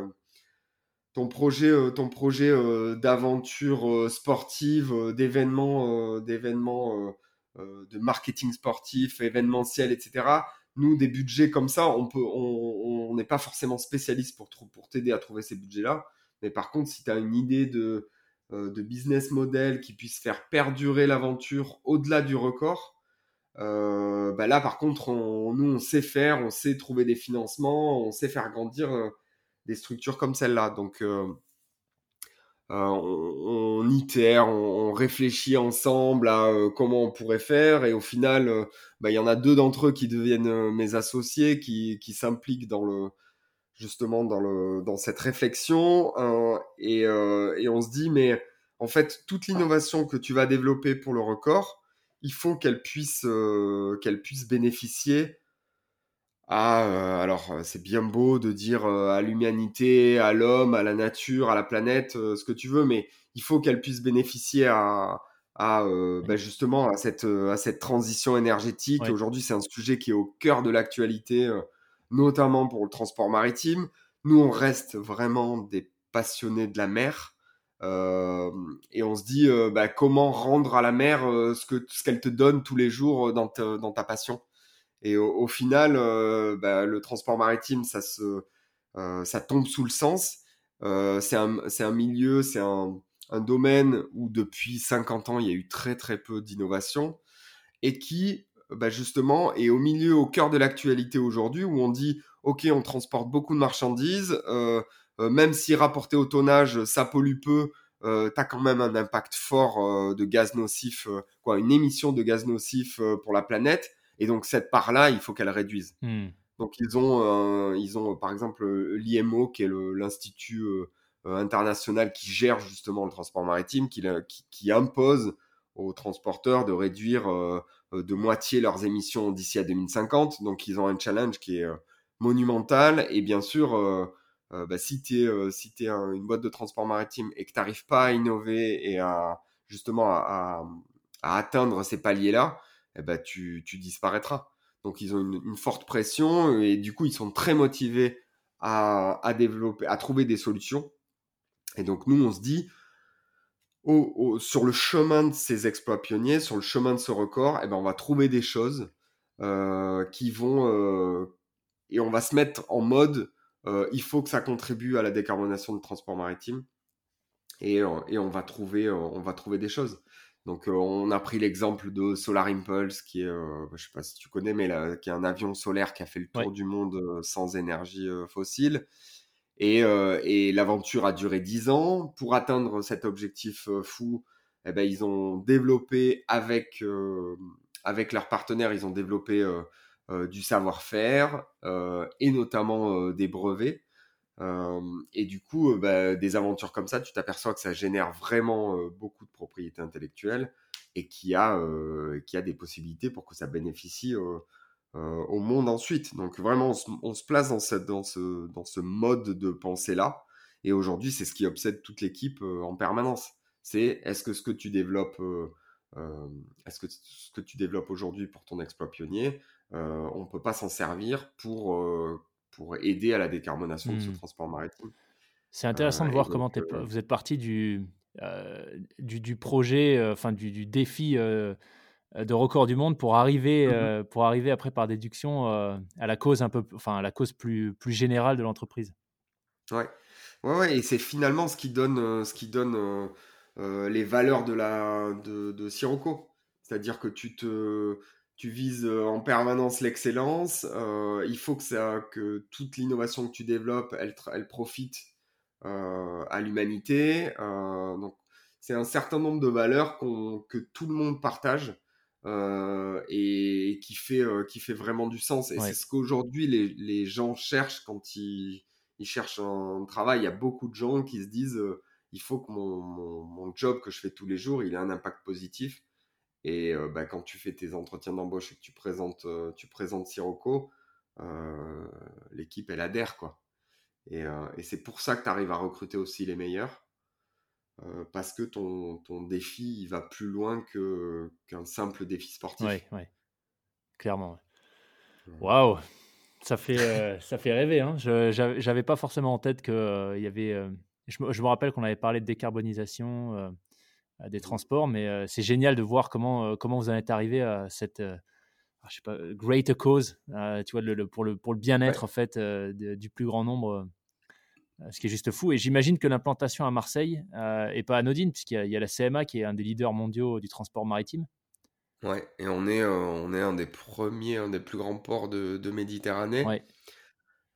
ton projet, ton projet d'aventure sportive, d'événements, d'événements de marketing sportif, événementiel, etc. Nous, des budgets comme ça, on on n'est pas forcément spécialiste pour, pour t'aider à trouver ces budgets-là. Mais par contre, si tu as une idée de, euh, de business model qui puisse faire perdurer l'aventure au-delà du record, euh, bah là, par contre, nous, on sait faire, on sait trouver des financements, on sait faire grandir euh, des structures comme celle-là. Donc, on, on, itère, on, réfléchit ensemble à comment on pourrait faire. Et au final, bah, il y en a deux d'entre eux qui deviennent mes associés, qui, qui s'impliquent dans le, justement dans, le, dans cette réflexion euh, et, euh, et, on se dit mais en fait toute l'innovation que tu vas développer pour le record il faut qu'elle puisse euh, qu'elle puisse bénéficier à alors c'est bien beau de dire à l'humanité à l'homme à la nature à la planète ce que tu veux mais il faut qu'elle puisse bénéficier à, à bah, justement à cette, à cette transition énergétique. Aujourd'hui, c'est un sujet qui est au cœur de l'actualité notamment pour le transport maritime. Nous, on reste vraiment des passionnés de la mer. Euh, et on se dit euh, bah, comment rendre à la mer euh, ce que ce qu'elle te donne tous les jours dans, dans ta passion. Et au, final, bah, le transport maritime, ça se ça tombe sous le sens. c'est un, un milieu, c'est un, un, domaine où depuis 50 ans, il y a eu très très peu d'innovation et qui bah justement, et au milieu, au cœur de l'actualité aujourd'hui, où on dit, OK, on transporte beaucoup de marchandises, euh, euh, même si rapporté au tonnage, ça pollue peu, euh, tu as quand même un impact fort euh, de gaz nocif, quoi, une émission de gaz nocif pour la planète. Et donc, cette part-là, il faut qu'elle réduise. Hmm. Donc, ils ont, ils ont par exemple l'IMO, qui est l'Institut international qui gère justement le transport maritime, qui, qui, qui impose aux transporteurs de réduire euh, de moitié leurs émissions d'ici à 2050. Donc ils ont un challenge qui est euh, monumental. Et bien sûr, euh, bah, si tu es, si es une boîte de transport maritime et que tu n'arrives pas à innover et à justement à, atteindre ces paliers-là, eh ben, tu, disparaîtras. Donc ils ont une, forte pression et du coup ils sont très motivés à, à, développer, à trouver des solutions. Et donc nous on se dit, sur le chemin de ces exploits pionniers, sur le chemin de ce record, eh ben, on va trouver des choses euh, qui vont... Euh, et on va se mettre en mode, euh, il faut que ça contribue à la décarbonation du transport maritime. Et, et on, va trouver, on va trouver des choses. Donc on a pris l'exemple de Solar Impulse, qui est, je sais pas si tu connais, mais qui est un avion solaire qui a fait le tour du monde sans énergie fossile. Euh, et, l'aventure a duré dix ans. Pour atteindre cet objectif euh, fou, eh ben, ils ont développé avec, euh, avec leurs partenaires, ils ont développé du savoir-faire et notamment des brevets. Et du coup, bah, des aventures comme ça, tu t'aperçois que ça génère vraiment beaucoup de propriété intellectuelle et qu'il y, a, y a des possibilités pour que ça bénéficie euh, au monde ensuite. Donc vraiment, on se, place dans, cette, dans, ce, dans ce mode de pensée-là. Et aujourd'hui, c'est ce qui obsède toute l'équipe euh, en permanence. C'est est-ce que ce que tu développes, euh, est-ce que ce que tu développes aujourd'hui pour ton exploit pionnier, on ne peut pas s'en servir pour, pour aider à la décarbonation de ce mmh. transport maritime. C'est intéressant de voir comment vous êtes parti du, du, du, projet, enfin du, du, défi euh, de record du monde pour arriver, mmh euh, pour arriver après par déduction euh, à la cause un peu, enfin à la cause plus, plus générale de l'entreprise. Ouais. ouais, ouais, et c'est finalement ce qui donne, ce qui donne les valeurs de la de, de Sirocco. C'est-à-dire que tu te, tu vises en permanence l'excellence. il faut que ça, que toute l'innovation que tu développes, elle, elle profite à l'humanité. donc c'est un certain nombre de valeurs que tout le monde partage euh, et, qui fait euh, qui fait vraiment du sens. Et c'est ce qu'aujourd'hui les, les, gens cherchent quand ils, ils, cherchent un travail. Il y a beaucoup de gens qui se disent euh, il faut que mon, mon, job que je fais tous les jours il ait un impact positif. Et bah, quand tu fais tes entretiens d'embauche et que tu présentes tu présentes Sirocco, l'équipe elle adhère quoi. Et, et c'est pour ça que tu arrives à recruter aussi les meilleurs. Euh, parce que ton, ton, défi il va plus loin que, qu'un simple défi sportif. Oui, oui. clairement. Waouh ça fait, ça fait rêver. Hein. Je n'avais pas forcément en tête qu'il y avait. Je me, je, me rappelle qu'on avait parlé de décarbonisation des transports, mais c'est génial de voir comment, comment vous en êtes arrivé à cette ah, je sais pas, great cause, tu vois, le, pour le, pour le bien-être en fait du plus grand nombre ce qui est juste fou. Et j'imagine que l'implantation à Marseille euh, est pas anodine, puisqu'il y, a la CMA qui est un des leaders mondiaux du transport maritime. Ouais, et on est, on est un des premiers, un des plus grands ports de, de Méditerranée. Ouais.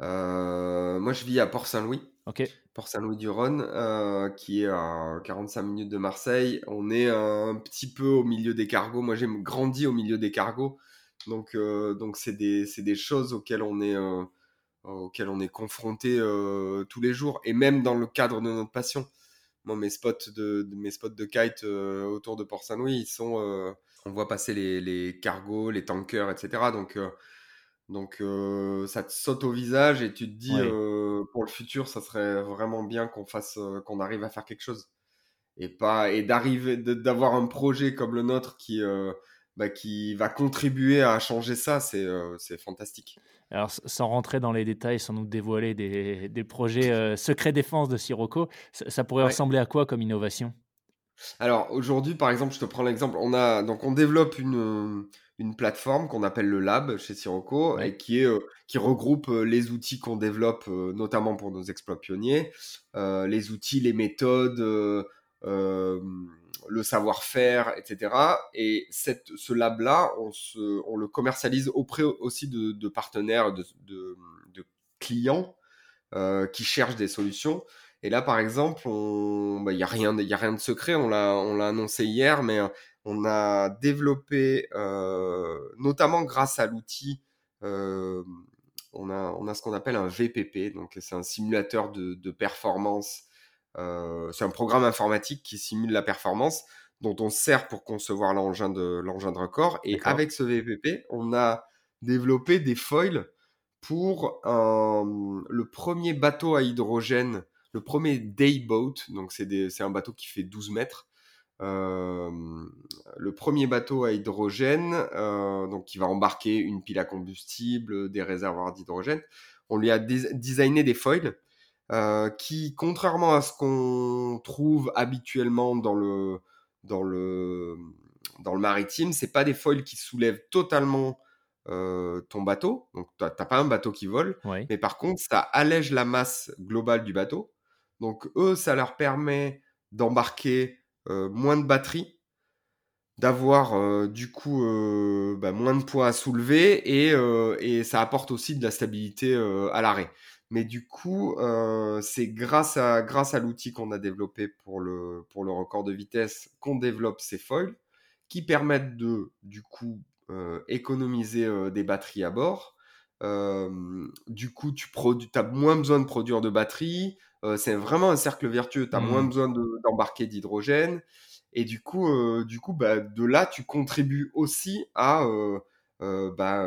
moi, je vis à Port-Saint-Louis. Ok. Port-Saint-Louis-du-Rhône, euh, qui est à 45 minutes de Marseille. On est un petit peu au milieu des cargos. Moi, j'ai grandi au milieu des cargos. Donc, euh, donc c'est des, des, choses auxquelles on est, euh, est confronté tous les jours. Et même dans le cadre de notre passion. Moi, mes spots de, mes spots de kite autour de Port-Saint-Louis, ils sont, on voit passer les, les, cargos, les tankers, etc. Donc, donc euh, ça te saute au visage et tu te dis euh, pour le futur, ça serait vraiment bien qu'on fasse, euh, qu'on arrive à faire quelque chose et pas et d'arriver, d'avoir un projet comme le nôtre qui bah, qui va contribuer à changer ça, c'est c'est fantastique. Alors, sans rentrer dans les détails, sans nous dévoiler des, des projets secrets défense de Sirocco, ça, pourrait ressembler à quoi comme innovation? Alors, aujourd'hui, par exemple, je te prends l'exemple, on a donc on développe une une plateforme qu'on appelle le Lab chez Sirocco et qui, est, euh, qui regroupe euh, les outils qu'on développe euh, notamment pour nos exploits pionniers, les outils, les méthodes, le savoir-faire, etc. Et cette, ce lab-là, on, on, le commercialise auprès aussi de, partenaires, de, de, clients qui cherchent des solutions. Et là, par exemple, il n'y bah, a, rien, a rien de secret, on l'a annoncé hier, mais on a développé, euh, notamment grâce à l'outil, euh, on, a, on a ce qu'on appelle un VPP, donc c'est un simulateur de, performance. Euh, c'est un programme informatique qui simule la performance dont on sert pour concevoir l'engin de, l'engin de record. Et avec ce VPP, on a développé des foils pour le premier bateau à hydrogène, le premier day boat. Donc c'est, un bateau qui fait 12 mètres le premier bateau à hydrogène, euh, donc qui va embarquer une pile à combustible, des réservoirs d'hydrogène, on lui a designé des foils euh, qui, contrairement à ce qu'on trouve habituellement dans le, dans le, dans le maritime, c'est pas des foils qui soulèvent totalement euh, ton bateau. Donc, tu n'as pas un bateau qui vole, mais par contre, ça allège la masse globale du bateau. Donc, eux, ça leur permet d'embarquer euh, moins de batterie, d'avoir euh, du coup euh, bah, moins de poids à soulever et, et, ça apporte aussi de la stabilité à l'arrêt. Mais du coup, c'est grâce à, grâce à l'outil qu'on a développé pour le, pour le record de vitesse qu'on développe ces foils qui permettent de, du coup, économiser des batteries à bord. du coup, tu as moins besoin de produire de batteries, euh, c'est vraiment un cercle vertueux. Tu as moins mmh. besoin d'embarquer d'hydrogène. Et du coup, euh, du coup bah, de là, tu contribues aussi à, euh, bah,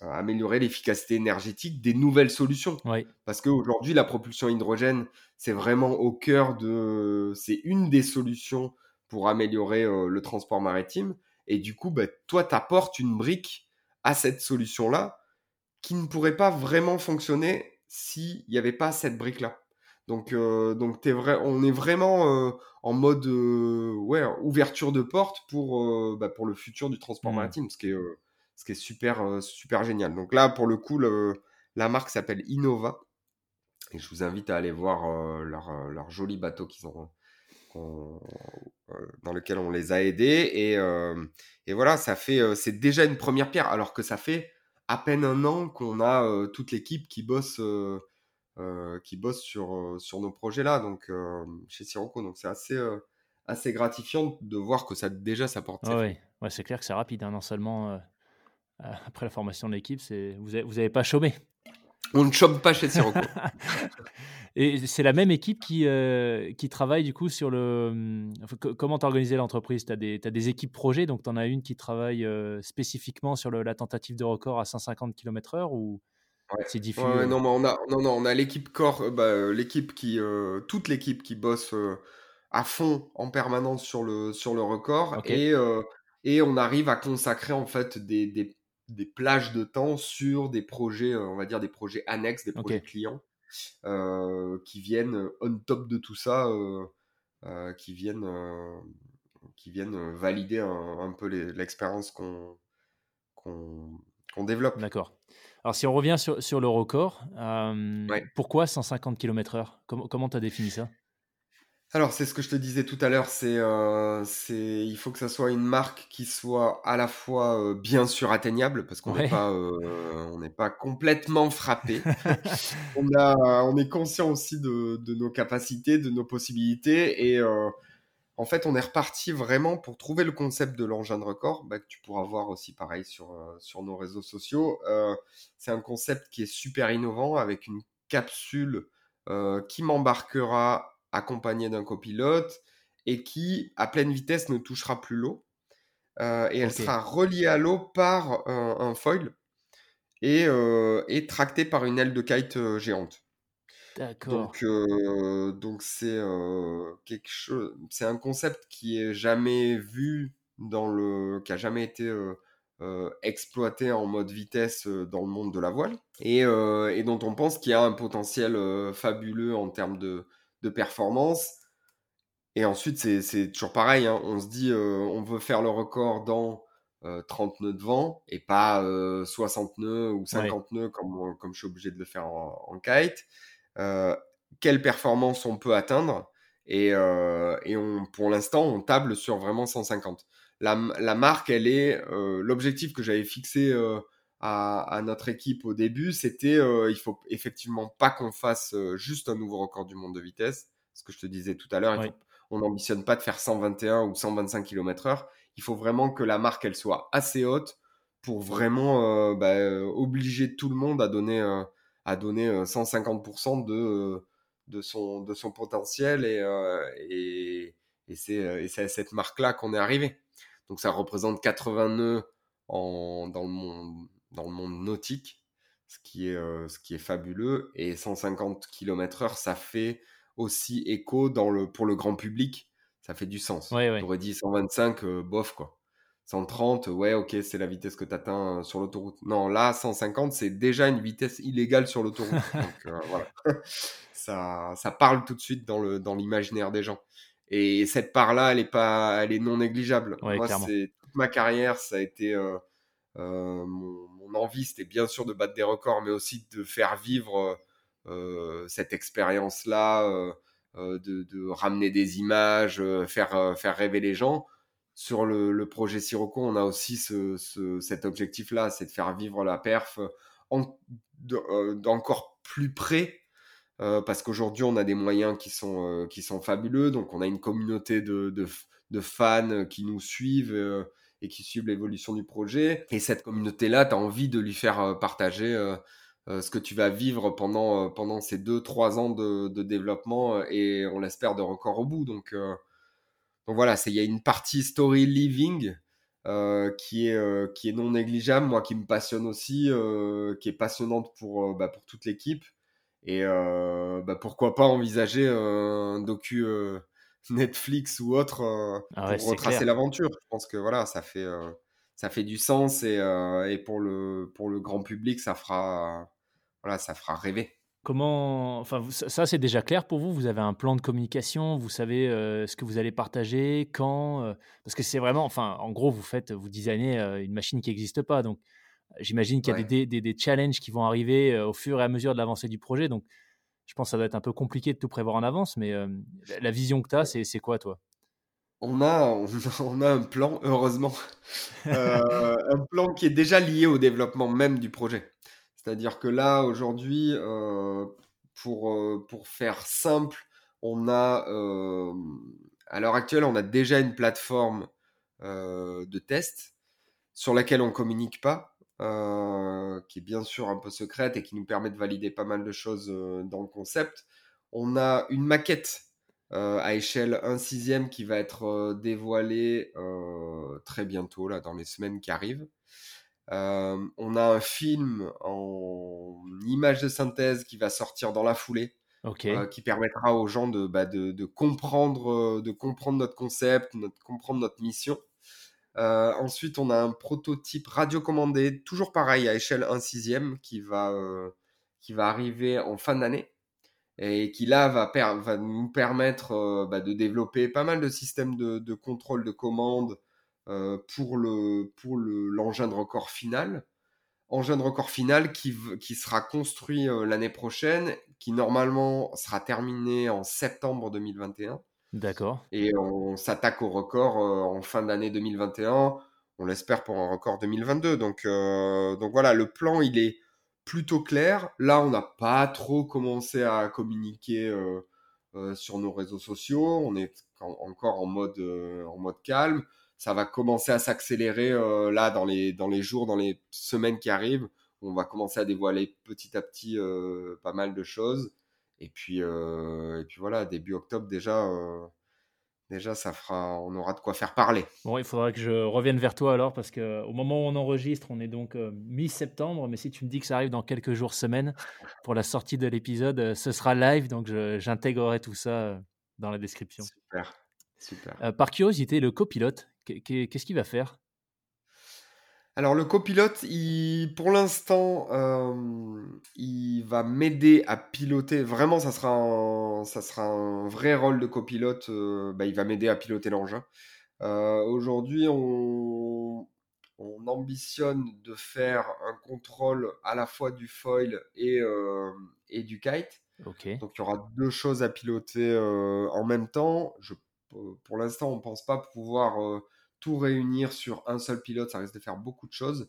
améliorer l'efficacité énergétique des nouvelles solutions. Parce qu'aujourd'hui, la propulsion hydrogène, c'est vraiment au cœur de. C'est une des solutions pour améliorer le transport maritime. Et du coup, bah, toi, tu apportes une brique à cette solution-là qui ne pourrait pas vraiment fonctionner s'il n'y avait pas cette brique-là. Donc, euh, donc es vrai, on est vraiment euh, en mode euh, ouais, ouverture de porte pour, bah, pour le futur du transport mmh. maritime, ce qui est, ce qui est super, super génial. Donc là, pour le coup, la marque s'appelle Innova. Et je vous invite à aller voir leur, leur, joli bateau qu'ils ont, dans lequel on les a aidés. Et, et voilà, ça fait, c'est déjà une première pierre, alors que ça fait à peine un an qu'on a toute l'équipe qui bosse euh, qui bossent sur, euh, sur nos projets-là, donc euh, chez Sirocco. Donc c'est assez, assez gratifiant de voir que ça déjà ça porte. ouais c'est clair que c'est rapide, hein, non seulement après la formation de l'équipe, vous n'avez vous avez pas chômé. On ne chôme pas chez Sirocco. Et c'est la même équipe qui, qui travaille du coup sur le. Hum, comment tu as organisé l'entreprise? Tu as, as, des équipes projets, donc tu en as une qui travaille spécifiquement sur le, la tentative de record à 150 km/h ou c'est diffus. non, mais on a, non, non, on a l'équipe corps, euh, bah, euh, l'équipe qui, euh, toute l'équipe qui bosse à fond en permanence sur le, sur le record et, et on arrive à consacrer en fait des, des des plages de temps sur des projets, on va dire des projets annexes, des projets clients, qui viennent on top de tout ça, qui viennent qui viennent valider un, peu l'expérience qu'on qu'on développe. D'accord. Alors, si on revient sur, sur le record, pourquoi 150 km/h Comment tu as défini ça? Alors, c'est ce que je te disais tout à l'heure, c'est, euh, c'est, il faut que ça soit une marque qui soit à la fois euh, bien sûr atteignable, parce qu'on n'est pas, euh, pas complètement frappé. on, a, on est conscient aussi de, de, nos capacités, de nos possibilités, et en fait, on est reparti vraiment pour trouver le concept de l'engin de record, bah, que tu pourras voir aussi pareil sur, sur nos réseaux sociaux. c'est un concept qui est super innovant, avec une capsule qui m'embarquera accompagnée d'un copilote et qui, à pleine vitesse, ne touchera plus l'eau. Euh, et elle sera reliée à l'eau par un, foil et, euh, et, tractée par une aile de kite euh, géante. D'accord. Donc, donc c'est quelque chose, c'est un concept qui est jamais vu dans le, qui a jamais été exploité en mode vitesse dans le monde de la voile et, et dont on pense qu'il y a un potentiel fabuleux en termes de, de performance. Et ensuite, c'est toujours pareil. Hein. On se dit, on veut faire le record dans 30 euh, nœuds de vent et pas 60 euh, nœuds ou 50 nœuds comme, comme je suis obligé de le faire en, kite. Quelle performance on peut atteindre Et, et on, pour l'instant, on table sur vraiment 150. La, la marque, elle est l'objectif que j'avais fixé à, notre équipe au début, c'était euh, il faut effectivement pas qu'on fasse euh, juste un nouveau record du monde de vitesse. Ce que je te disais tout à l'heure, on n'ambitionne pas de faire 121 ou 125 km/h. Il faut vraiment que la marque elle soit assez haute pour vraiment euh, bah, obliger tout le monde à donner à donner 150% de de son de son potentiel et et, et c'est à cette marque là qu'on est arrivé. Donc ça représente 80 nœuds en, dans le monde dans le monde nautique, ce qui est, euh, ce qui est fabuleux. Et 150 km/h, ça fait aussi écho dans le, pour le grand public. Ça fait du sens. Ouais, J'aurais dit 125, euh, bof, quoi. 130, ouais, ok, c'est la vitesse que tu atteins euh, sur l'autoroute. Non, là, 150, c'est déjà une vitesse illégale sur l'autoroute. Donc voilà, ça, ça parle tout de suite dans le dans l'imaginaire des gens. Et cette part-là, elle est pas, elle est non négligeable. Moi, c'est toute ma carrière, ça a été mon, envie, c'était bien sûr de battre des records, mais aussi de faire vivre euh, cette expérience-là, euh, euh, de, ramener des images, faire, faire rêver les gens. Sur le, projet Sirocco, on a aussi cet objectif-là, c'est de faire vivre la perf d'encore plus près parce qu'aujourd'hui on a des moyens qui sont, qui sont fabuleux, donc on a une communauté de, de fans qui nous suivent et qui suivent l'évolution du projet. Et cette communauté-là, tu as envie de lui faire euh, partager euh, euh, ce que tu vas vivre pendant, pendant ces 2-3 ans de, de, développement et on l'espère de record au bout. Donc, donc voilà, il y a une partie story living qui, est, qui est non négligeable, moi qui me passionne aussi, qui est passionnante pour, bah, pour toute l'équipe. Et bah, pourquoi pas envisager un docu Netflix ou autre euh, ah pour retracer l'aventure. Je pense que voilà, ça fait, euh, ça fait du sens et, euh, et, pour, le, pour le grand public, ça fera, voilà, ça fera rêver. Comment, enfin, ça c'est déjà clair pour vous? Vous avez un plan de communication, vous savez ce que vous allez partager, quand, parce que c'est vraiment, enfin, en gros, vous faites, vous designez une machine qui n'existe pas. Donc, j'imagine qu'il y a des, des, des, challenges qui vont arriver au fur et à mesure de l'avancée du projet. Donc, je pense que ça doit être un peu compliqué de tout prévoir en avance, mais euh, la vision que tu as, c'est quoi, toi? On a, on a un plan, heureusement, euh, un plan qui est déjà lié au développement même du projet. C'est-à-dire que là, aujourd'hui, euh, pour, pour faire simple, on a, à l'heure actuelle, on a déjà une plateforme de test sur laquelle on communique pas, euh, qui est bien sûr un peu secrète et qui nous permet de valider pas mal de choses euh, dans le concept. On a une maquette euh, à échelle 1 sixième qui va être dévoilée très bientôt, là, dans les semaines qui arrivent. On a un film en image de synthèse qui va sortir dans la foulée. qui permettra aux gens de, bah, de, de, comprendre, de comprendre notre concept, de comprendre notre mission. ensuite, on a un prototype radiocommandé, toujours pareil, à échelle 1 sixième, qui va, qui va arriver en fin d'année et qui là va, va nous permettre bah, de développer pas mal de systèmes de, de contrôle de commande pour le pour l'engin de record final engin de record final qui, qui sera construit euh, l'année prochaine, qui normalement sera terminé en septembre 2021. D'accord. Et on s'attaque au record euh, en fin d'année 2021. On l'espère pour un record 2022. Donc, euh, donc voilà, le plan, il est plutôt clair. Là, on n'a pas trop commencé à communiquer sur nos réseaux sociaux. On est encore en mode, en mode calme ça va commencer à s'accélérer euh, là dans les, dans les jours, dans les semaines qui arrivent. On va commencer à dévoiler petit à petit euh, pas mal de choses. Et puis, euh, et puis voilà, début octobre déjà, déjà ça fera, on aura de quoi faire parler. Bon, il faudra que je revienne vers toi alors parce qu'au moment où on enregistre, on est donc mi-septembre. Mais si tu me dis que ça arrive dans quelques jours, semaines, pour la sortie de l'épisode, ce sera live. Donc j'intégrerai tout ça dans la description. Super. Super. par curiosité, le copilote, Qu'est-ce qu'il va faire? Alors le copilote, pour l'instant, euh, il va m'aider à piloter. Vraiment, ça sera un, ça sera un vrai rôle de copilote. Euh, bah, il va m'aider à piloter l'engin. Euh, aujourd'hui, on, ambitionne de faire un contrôle à la fois du foil et, et du kite. Donc il y aura deux choses à piloter en même temps. Je, pour l'instant, on ne pense pas pouvoir tout réunir sur un seul pilote, ça risque de faire beaucoup de choses.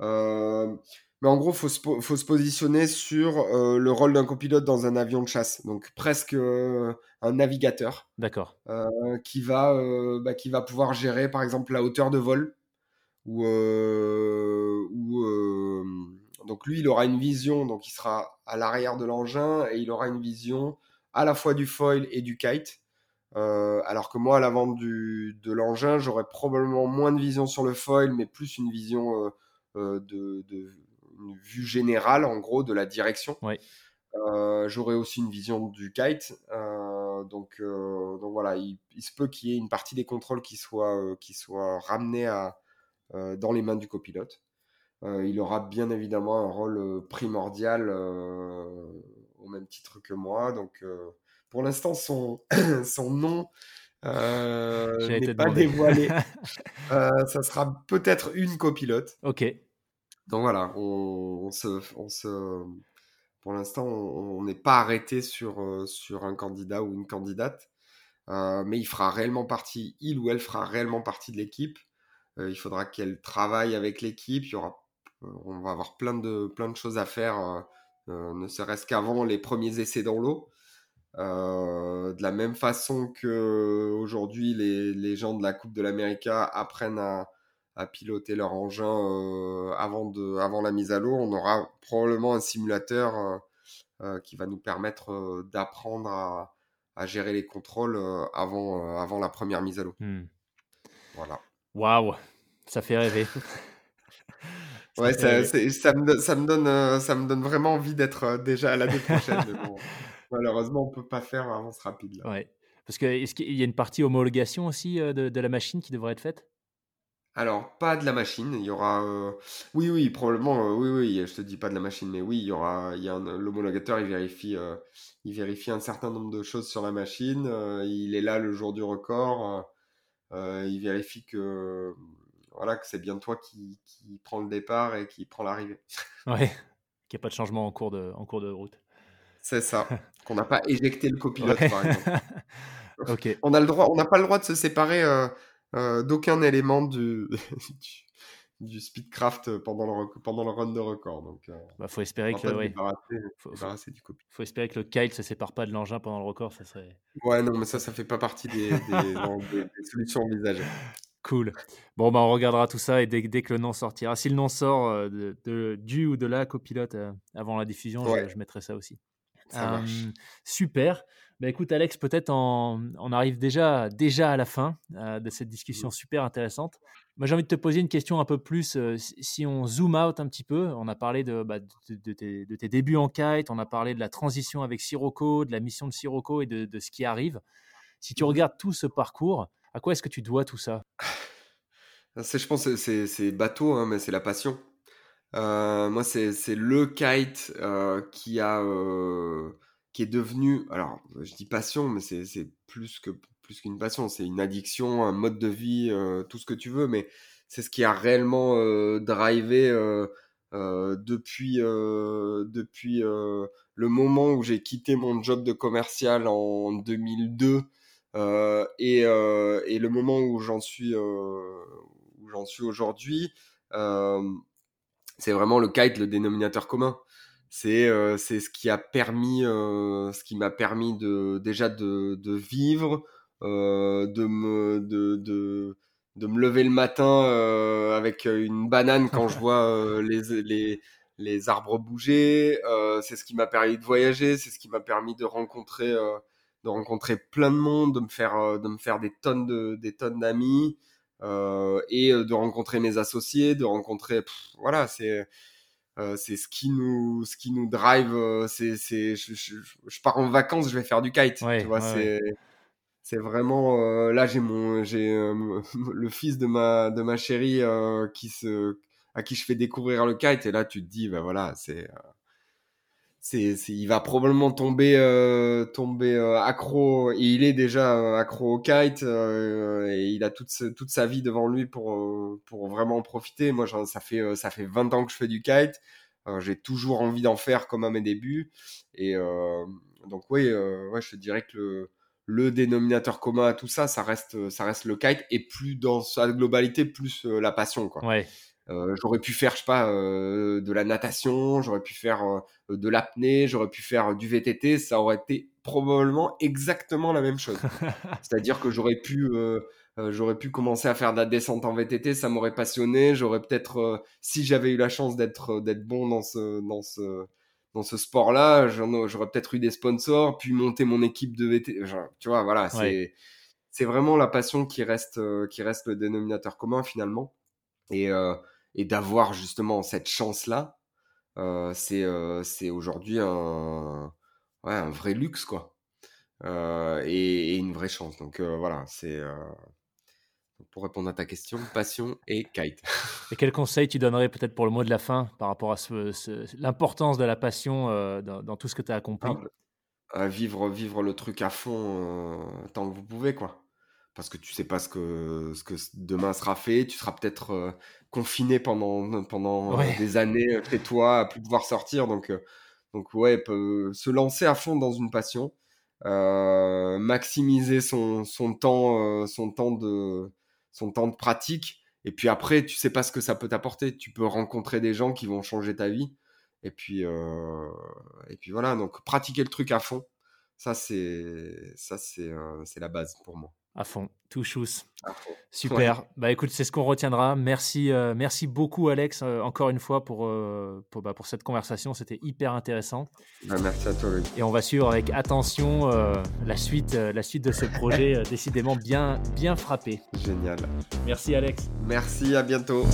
Euh, mais en gros, faut, se positionner sur euh, le rôle d'un copilote dans un avion de chasse, donc presque euh, un navigateur. D'accord. qui, va, bah, qui va pouvoir gérer par exemple la hauteur de vol. Ou, donc lui, il aura une vision, donc il sera à l'arrière de l'engin et il aura une vision à la fois du foil et du kite. Euh, alors que moi, à l'avant de l'engin, j'aurais probablement moins de vision sur le foil, mais plus une vision euh, euh, de, une vue générale, en gros, de la direction. j'aurais aussi une vision du kite. donc, donc voilà, il, se peut qu'il y ait une partie des contrôles qui soit, qui soit ramenée à, dans les mains du copilote. il aura bien évidemment un rôle primordial au même titre que moi. Donc pour l'instant, son, son nom euh, n'est pas dévoilé. Euh, ça sera peut-être une copilote. Ok. Donc voilà, on, se, on se, pour l'instant, on n'est pas arrêté sur, euh, sur un candidat ou une candidate, mais il fera réellement partie, il ou elle fera réellement partie de l'équipe. il faudra qu'elle travaille avec l'équipe. Il y aura, on va avoir plein de, plein de choses à faire, ne serait-ce qu'avant les premiers essais dans l'eau. Euh, de la même façon que aujourd'hui les, les, gens de la Coupe de l'Amérique apprennent à, à, piloter leur engin euh, avant, de, avant la mise à l'eau, on aura probablement un simulateur euh, qui va nous permettre d'apprendre à, à, gérer les contrôles avant, avant la première mise à l'eau. Hmm. Voilà. Waouh, ça fait rêver. ouais, ça, ça, me, ça, me donne, ça me donne vraiment envie d'être déjà à l'année prochaine. Malheureusement, on peut pas faire avance rapide. Là. Ouais. Parce que est-ce qu'il y a une partie homologation aussi euh, de, de, la machine qui devrait être faite? Alors, pas de la machine. Il y aura. Euh, oui, oui, probablement. Euh, oui, oui. Je te dis pas de la machine, mais oui, il y aura. Il y a l'homologateur. Il vérifie. il vérifie un certain nombre de choses sur la machine. il est là le jour du record. il vérifie que voilà que c'est bien toi qui, qui prend le départ et qui prend l'arrivée. Ouais. Qu'il n'y a pas de changement en cours de, en cours de route. C'est ça. Qu'on n'a pas éjecté le copilote, par exemple. On a le droit, on n'a pas le droit de se séparer euh, euh, d'aucun élément du, du, speedcraft pendant le, pendant le run de record. Donc, euh, bah, faut espérer que, oui. faut, faut, espérer que le kite se sépare pas de l'engin pendant le record, ça serait. Ouais, non, mais ça, ça fait pas partie des, des, solutions envisagées. Cool. Bon, bah, on regardera tout ça et dès, dès, que le nom sortira, si le nom sort de, du ou de la copilote avant la diffusion, je mettrai ça aussi super. Bah, écoute, Alex, peut-être on, arrive déjà, déjà à la fin de cette discussion super intéressante. Moi, j'ai envie de te poser une question un peu plus. si on zoom out un petit peu, on a parlé de, bah, de, tes, débuts en kite, on a parlé de la transition avec Sirocco, de la mission de Sirocco et de, ce qui arrive. Si tu mmh regardes tout ce parcours, à quoi est-ce que tu dois tout ça? Je pense c'est bateau, hein, mais c'est la passion. Euh, moi, c'est le kite euh, qui a euh, qui est devenu. Alors, je dis passion, mais c'est plus que plus qu'une passion. C'est une addiction, un mode de vie, tout ce que tu veux. Mais c'est ce qui a réellement drivé depuis depuis le moment où j'ai quitté mon job de commercial en 2002 et, et le moment où j'en suis où j'en suis aujourd'hui c'est vraiment le kite, le dénominateur commun. C'est euh, c'est ce qui a permis, euh, ce qui m'a permis de déjà de, de vivre, euh, de me de, de, de me lever le matin euh, avec une banane quand je vois euh, les, les les arbres bouger. c'est ce qui m'a permis de voyager, c'est ce qui m'a permis de rencontrer de rencontrer plein de monde, de me faire de me faire des tonnes de des tonnes d'amis. Euh, et euh, de rencontrer mes associés, de rencontrer, voilà, c'est euh, c'est ce qui nous ce qui nous drive. c'est c'est je, je, pars en vacances, je vais faire du kite, tu vois, c'est c'est vraiment là j'ai mon j'ai le fils de ma de ma chérie qui se à qui je fais découvrir le kite et là tu te dis ben voilà c'est c'est, il va probablement tomber, euh, tomber euh, accro. Il est déjà euh, accro au kite et il a toute, toute sa vie devant lui pour, pour vraiment en profiter. Moi, ça fait, ça fait 20 ans que je fais du kite. j'ai toujours envie d'en faire comme à mes débuts. Et donc, oui, ouais, je te dirais que le, le dénominateur commun à tout ça, ça reste, ça reste le kite et plus dans sa globalité, plus la passion. Quoi. Ouais. Euh, j'aurais pu faire, je sais pas, euh, de la natation, j'aurais pu faire euh, de l'apnée, j'aurais pu faire du VTT, ça aurait été probablement exactement la même chose. C'est-à-dire que j'aurais pu, j'aurais pu commencer à faire de la descente en VTT, ça m'aurait passionné. J'aurais peut-être, si j'avais eu la chance d'être d'être bon dans ce dans ce dans ce sport-là, j'aurais peut-être eu des sponsors, puis monter mon équipe de VTT. tu vois, voilà, c'est c'est vraiment la passion qui reste qui reste le dénominateur commun finalement. Et et d'avoir justement cette chance-là, euh, c'est euh, aujourd'hui un, ouais, un vrai luxe, quoi. Euh, et, et, une vraie chance. Donc euh, voilà, c'est pour répondre à ta question, passion et kite. Et quel conseil tu donnerais peut-être pour le mot de la fin par rapport à ce, l'importance de la passion dans, dans, tout ce que tu as accompli? Ah, à vivre, vivre le truc à fond tant que vous pouvez, quoi parce que tu sais pas ce que, ce que demain sera fait. Tu seras peut-être euh, confiné pendant, pendant euh, des années chez toi, à plus pouvoir sortir. Donc, euh, donc ouais, peut se lancer à fond dans une passion, maximiser son, son temps, son temps de, son temps de pratique. Et puis après, tu sais pas ce que ça peut t'apporter. Tu peux rencontrer des gens qui vont changer ta vie. Et puis, et puis voilà. Donc pratiquer le truc à fond, ça c'est, ça c'est, c'est la base pour moi. À fond, tout chousse. Super. Bah écoute, c'est ce qu'on retiendra. Merci, euh, merci beaucoup Alex, euh, encore une fois pour euh, pour, bah, pour, cette conversation. C'était hyper intéressant. Bah, merci à toi. Et on va suivre avec attention la suite, la suite de ce projet décidément bien bien frappé. Génial. Merci Alex. Merci. À bientôt.